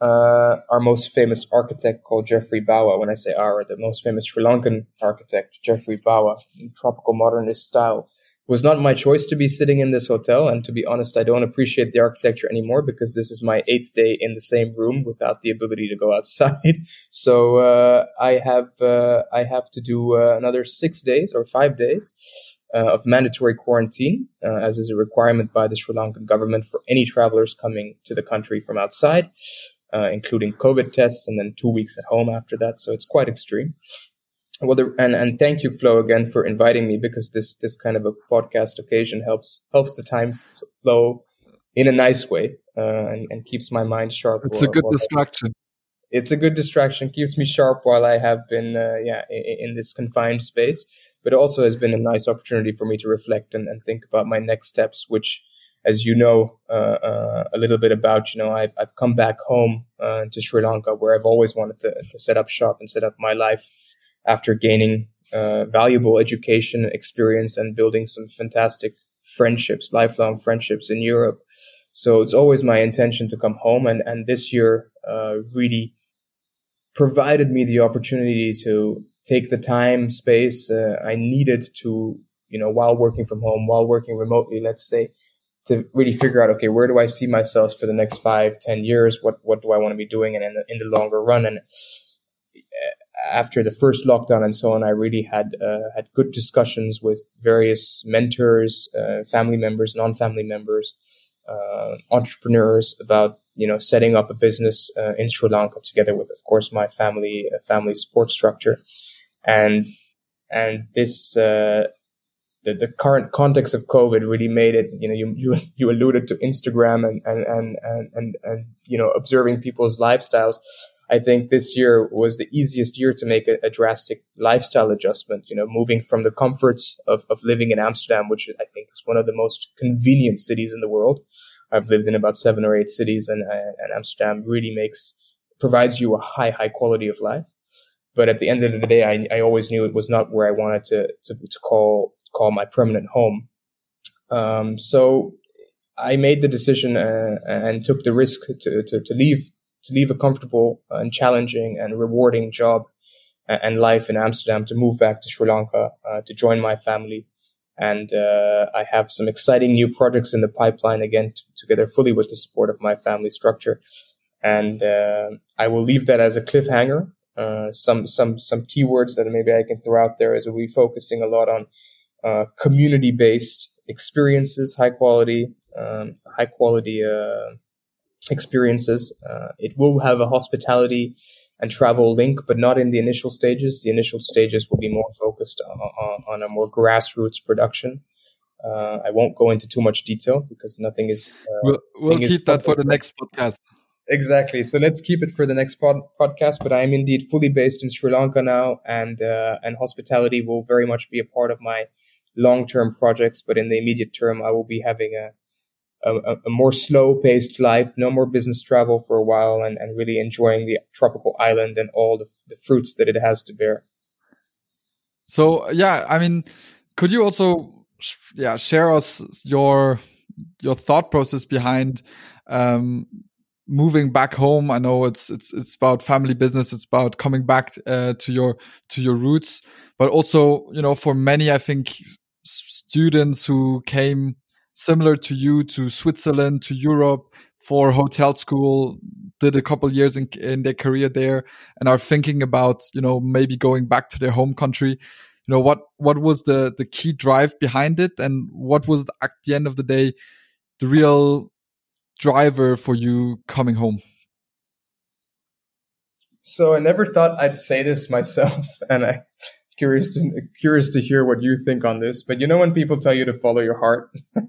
uh, our most famous architect called Geoffrey Bawa. When I say our, the most famous Sri Lankan architect, Geoffrey Bawa, in tropical modernist style. It was not my choice to be sitting in this hotel. And to be honest, I don't appreciate the architecture anymore because this is my eighth day in the same room without the ability to go outside. so uh, I have uh, I have to do uh, another six days or five days. Uh, of mandatory quarantine, uh, as is a requirement by the Sri Lankan government for any travelers coming to the country from outside uh, including COVID tests, and then two weeks at home after that. So it's quite extreme. Well, the, and and thank you, Flo, again for inviting me because this this kind of a podcast occasion helps helps the time flow in a nice way uh, and, and keeps my mind sharp. It's while, a good distraction. I, it's a good distraction, keeps me sharp while I have been uh, yeah in, in, this confined space, but also has been a nice opportunity for me to reflect and, and think about my next steps, which as you know uh, uh, a little bit about, you know, I've, I've come back home uh, to Sri Lanka where I've always wanted to, to set up shop and set up my life after gaining valuable education experience and building some fantastic friendships, lifelong friendships in Europe. So it's always my intention to come home, and and this year uh, really provided me the opportunity to take the time, space uh, I needed to, you know, while working from home, while working remotely, let's say, to really figure out, okay, where do I see myself for the next five, ten years? What what do I want to be doing, and in the, in the longer run? And uh, after the first lockdown and so on, I really had uh, had good discussions with various mentors, uh, family members, non-family members, uh, entrepreneurs about you know setting up a business uh, in Sri Lanka together with, of course, my family uh, family support structure, and and this the, the current context of COVID really made it, you know, you, you, you alluded to Instagram and, and, and, and, and, and, you know, observing people's lifestyles. I think this year was the easiest year to make a, a, drastic lifestyle adjustment, you know, moving from the comforts of, of living in Amsterdam, which I think is one of the most convenient cities in the world. I've lived in about seven or eight cities and, uh, and Amsterdam really makes, provides you a high, high quality of life. But at the end of the day, I, I always knew it was not where I wanted to, to, to call call my permanent home. Um, so I made the decision uh, and took the risk to, to, to, leave to leave a comfortable and challenging and rewarding job and life in Amsterdam to move back to Sri Lanka uh, to join my family. And uh, I have some exciting new projects in the pipeline again, t- together fully with the support of my family structure. And uh, I will leave that as a cliffhanger. Uh, some some some keywords that maybe I can throw out there is we'll be focusing a lot on uh, community based experiences, high quality, um, high quality uh, experiences. Uh, it will have a hospitality and travel link, but not in the initial stages. The initial stages will be more focused on, on, on a more grassroots production. Uh, I won't go into too much detail because nothing is. Uh, we'll, we'll keep that for the next podcast. Exactly. So let's keep it for the next pod- podcast. But I am indeed fully based in Sri Lanka now, and uh, and hospitality will very much be a part of my long term projects, but in the immediate term, I will be having a a, a more slow paced life, no more business travel for a while, and, and really enjoying the tropical island and all the, the fruits that it has to bear. So yeah, I mean, could you also yeah share us your your thought process behind um, moving back home. I know it's it's it's about family business. It's about coming back uh, to your to your roots, but also you know for many, I think students who came similar to you to Switzerland to Europe for hotel school, did a couple years in in their career there, and are thinking about you know maybe going back to their home country. You know what what was the the key drive behind it, and what was at the end of the day the real driver for you coming home? So I never thought I'd say this myself, and I curious to curious to hear what you think on this. But you know when people tell you to follow your heart.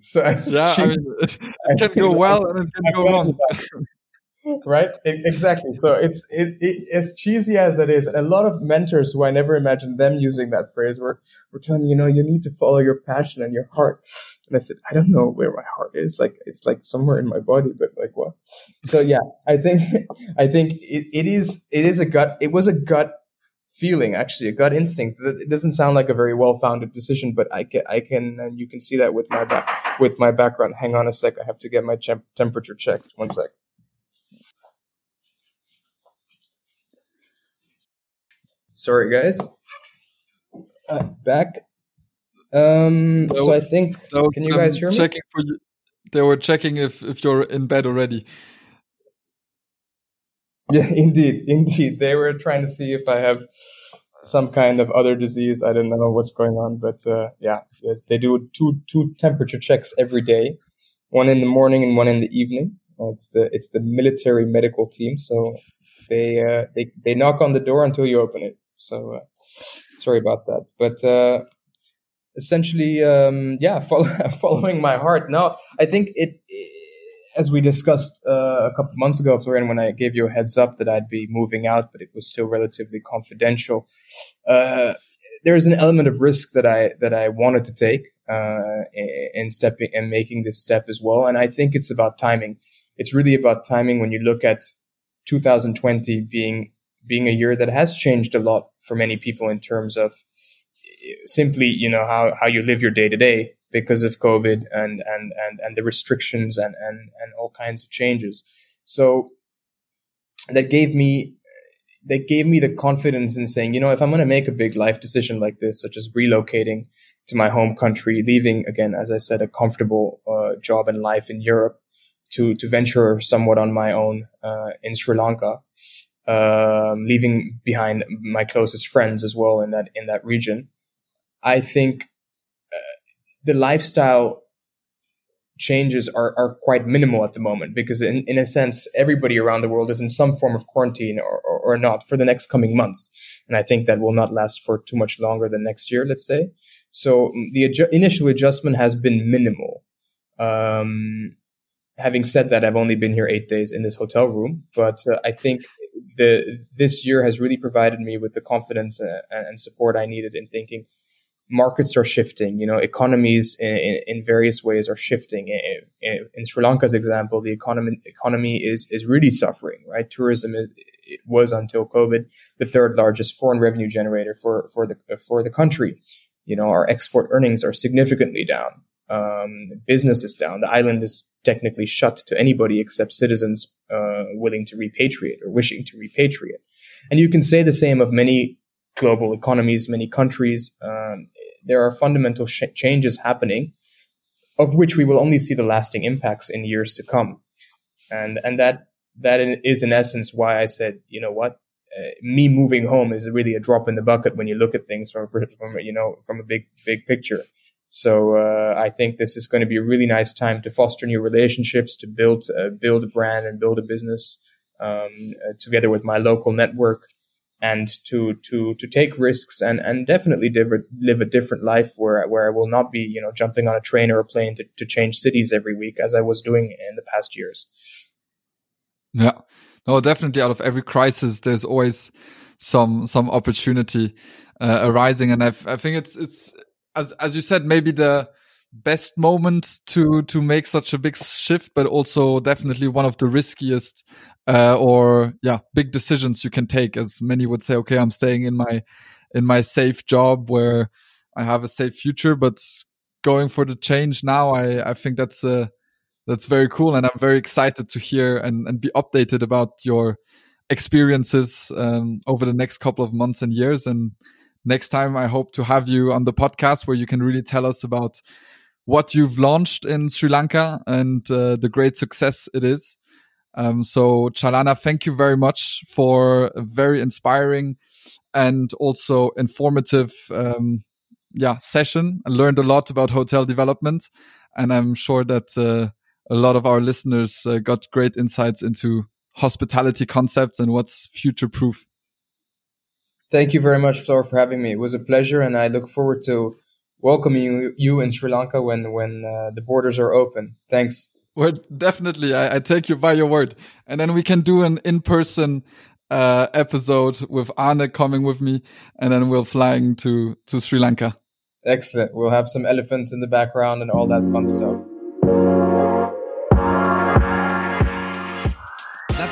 so yeah, I mean, it can go well and it can go wrong. right exactly so it's it, it, as cheesy as that is a lot of mentors who i never imagined them using that phrase were, were telling me you know you need to follow your passion and your heart and i said i don't know where my heart is like it's like somewhere in my body but like what so yeah i think i think it, it is it is a gut it was a gut feeling actually a gut instinct it doesn't sound like a very well-founded decision but i can i can and you can see that with my back with my background hang on a sec i have to get my temp- temperature checked one sec Sorry, guys. Uh, back. Um, so I think. can you guys hear me? Checking for you. They were checking if if you're in bed already. Yeah, indeed, indeed. They were trying to see if I have some kind of other disease. I don't know what's going on, but uh, yeah, they do two two temperature checks every day, one in the morning and one in the evening. Uh, it's the it's the military medical team, so they uh, they they knock on the door until you open it. So uh, sorry about that, but uh, essentially, um, yeah, follow, following my heart. No, I think it, it as we discussed uh, a couple months ago, Florian, when I gave you a heads up that I'd be moving out, but it was still relatively confidential. Uh, there is an element of risk that I that I wanted to take uh, in stepping and making this step as well, and I think it's about timing. It's really about timing when you look at 2020 being being a year that has changed a lot for many people in terms of simply, you know, how, how you live your day to day because of COVID and, and, and, and the restrictions and, and, and all kinds of changes. So that gave me, that gave me the confidence in saying, you know, if I'm going to make a big life decision like this, such as relocating to my home country, leaving again, as I said, a comfortable uh, job and life in Europe to, to venture somewhat on my own uh, in Sri Lanka, um, leaving behind my closest friends as well in that in that region. I think the lifestyle changes are, are quite minimal at the moment because in, in a sense everybody around the world is in some form of quarantine or, or, or not for the next coming months. And i think that will not last for too much longer than next year let's say. So mm, the adju- initial adjustment has been minimal. Um, having said that i've only been here eight days in this hotel room but uh, i think the this year has really provided me with the confidence uh, and support I needed in thinking markets are shifting. You know, economies in, in various ways are shifting. In, in, Sri Lanka's example, the economy economy is is really suffering. Right, tourism is was until COVID the third largest foreign revenue generator for for the for the country. You know, our export earnings are significantly down. Um, business is down. The island is technically shut to anybody except citizens uh, willing to repatriate or wishing to repatriate. And you can say the same of many global economies, many countries. Um, there are fundamental sh- changes happening, of which we will only see the lasting impacts in years to come. And and that that is in essence why I said, you know what, uh, me moving home is really a drop in the bucket when you look at things from from you know from a big big picture. So uh, I think this is going to be a really nice time to foster new relationships, to build uh, build a brand and build a business um, uh, together with my local network, and to to to take risks and and definitely live a, different life where where I will not be you know jumping on a train or a plane to, to change cities every week as I was doing in the past years. Yeah, no, definitely. Out of every crisis, there's always some some opportunity uh, arising, and I, I think it's it's as as you said, maybe the best moment to to make such a big shift, but also definitely one of the riskiest uh, or yeah big decisions you can take. As many would say, okay, I'm staying in my in my safe job where I have a safe future, but going for the change now, I I think that's a that's very cool. And I'm very excited to hear and, and be updated about your experiences um, over the next couple of months and years. And next time, I hope to have you on the podcast where you can really tell us about what you've launched in Sri Lanka and uh, the great success it is. Um, so, Chalana, thank you very much for a very inspiring and also informative um, yeah session. I learned a lot about hotel development, and I'm sure that uh, a lot of our listeners uh, got great insights into hospitality concepts and what's future proof. Thank you very much, Flor, for having me. It was a pleasure, and I look forward to welcoming you in Sri Lanka when when uh, the borders are open. Thanks. Well, definitely, I, I, take you by your word, and then we can do an in person uh, episode with Arne coming with me, and then we're flying to to Sri Lanka. Excellent. We'll have some elephants in the background and all that fun stuff.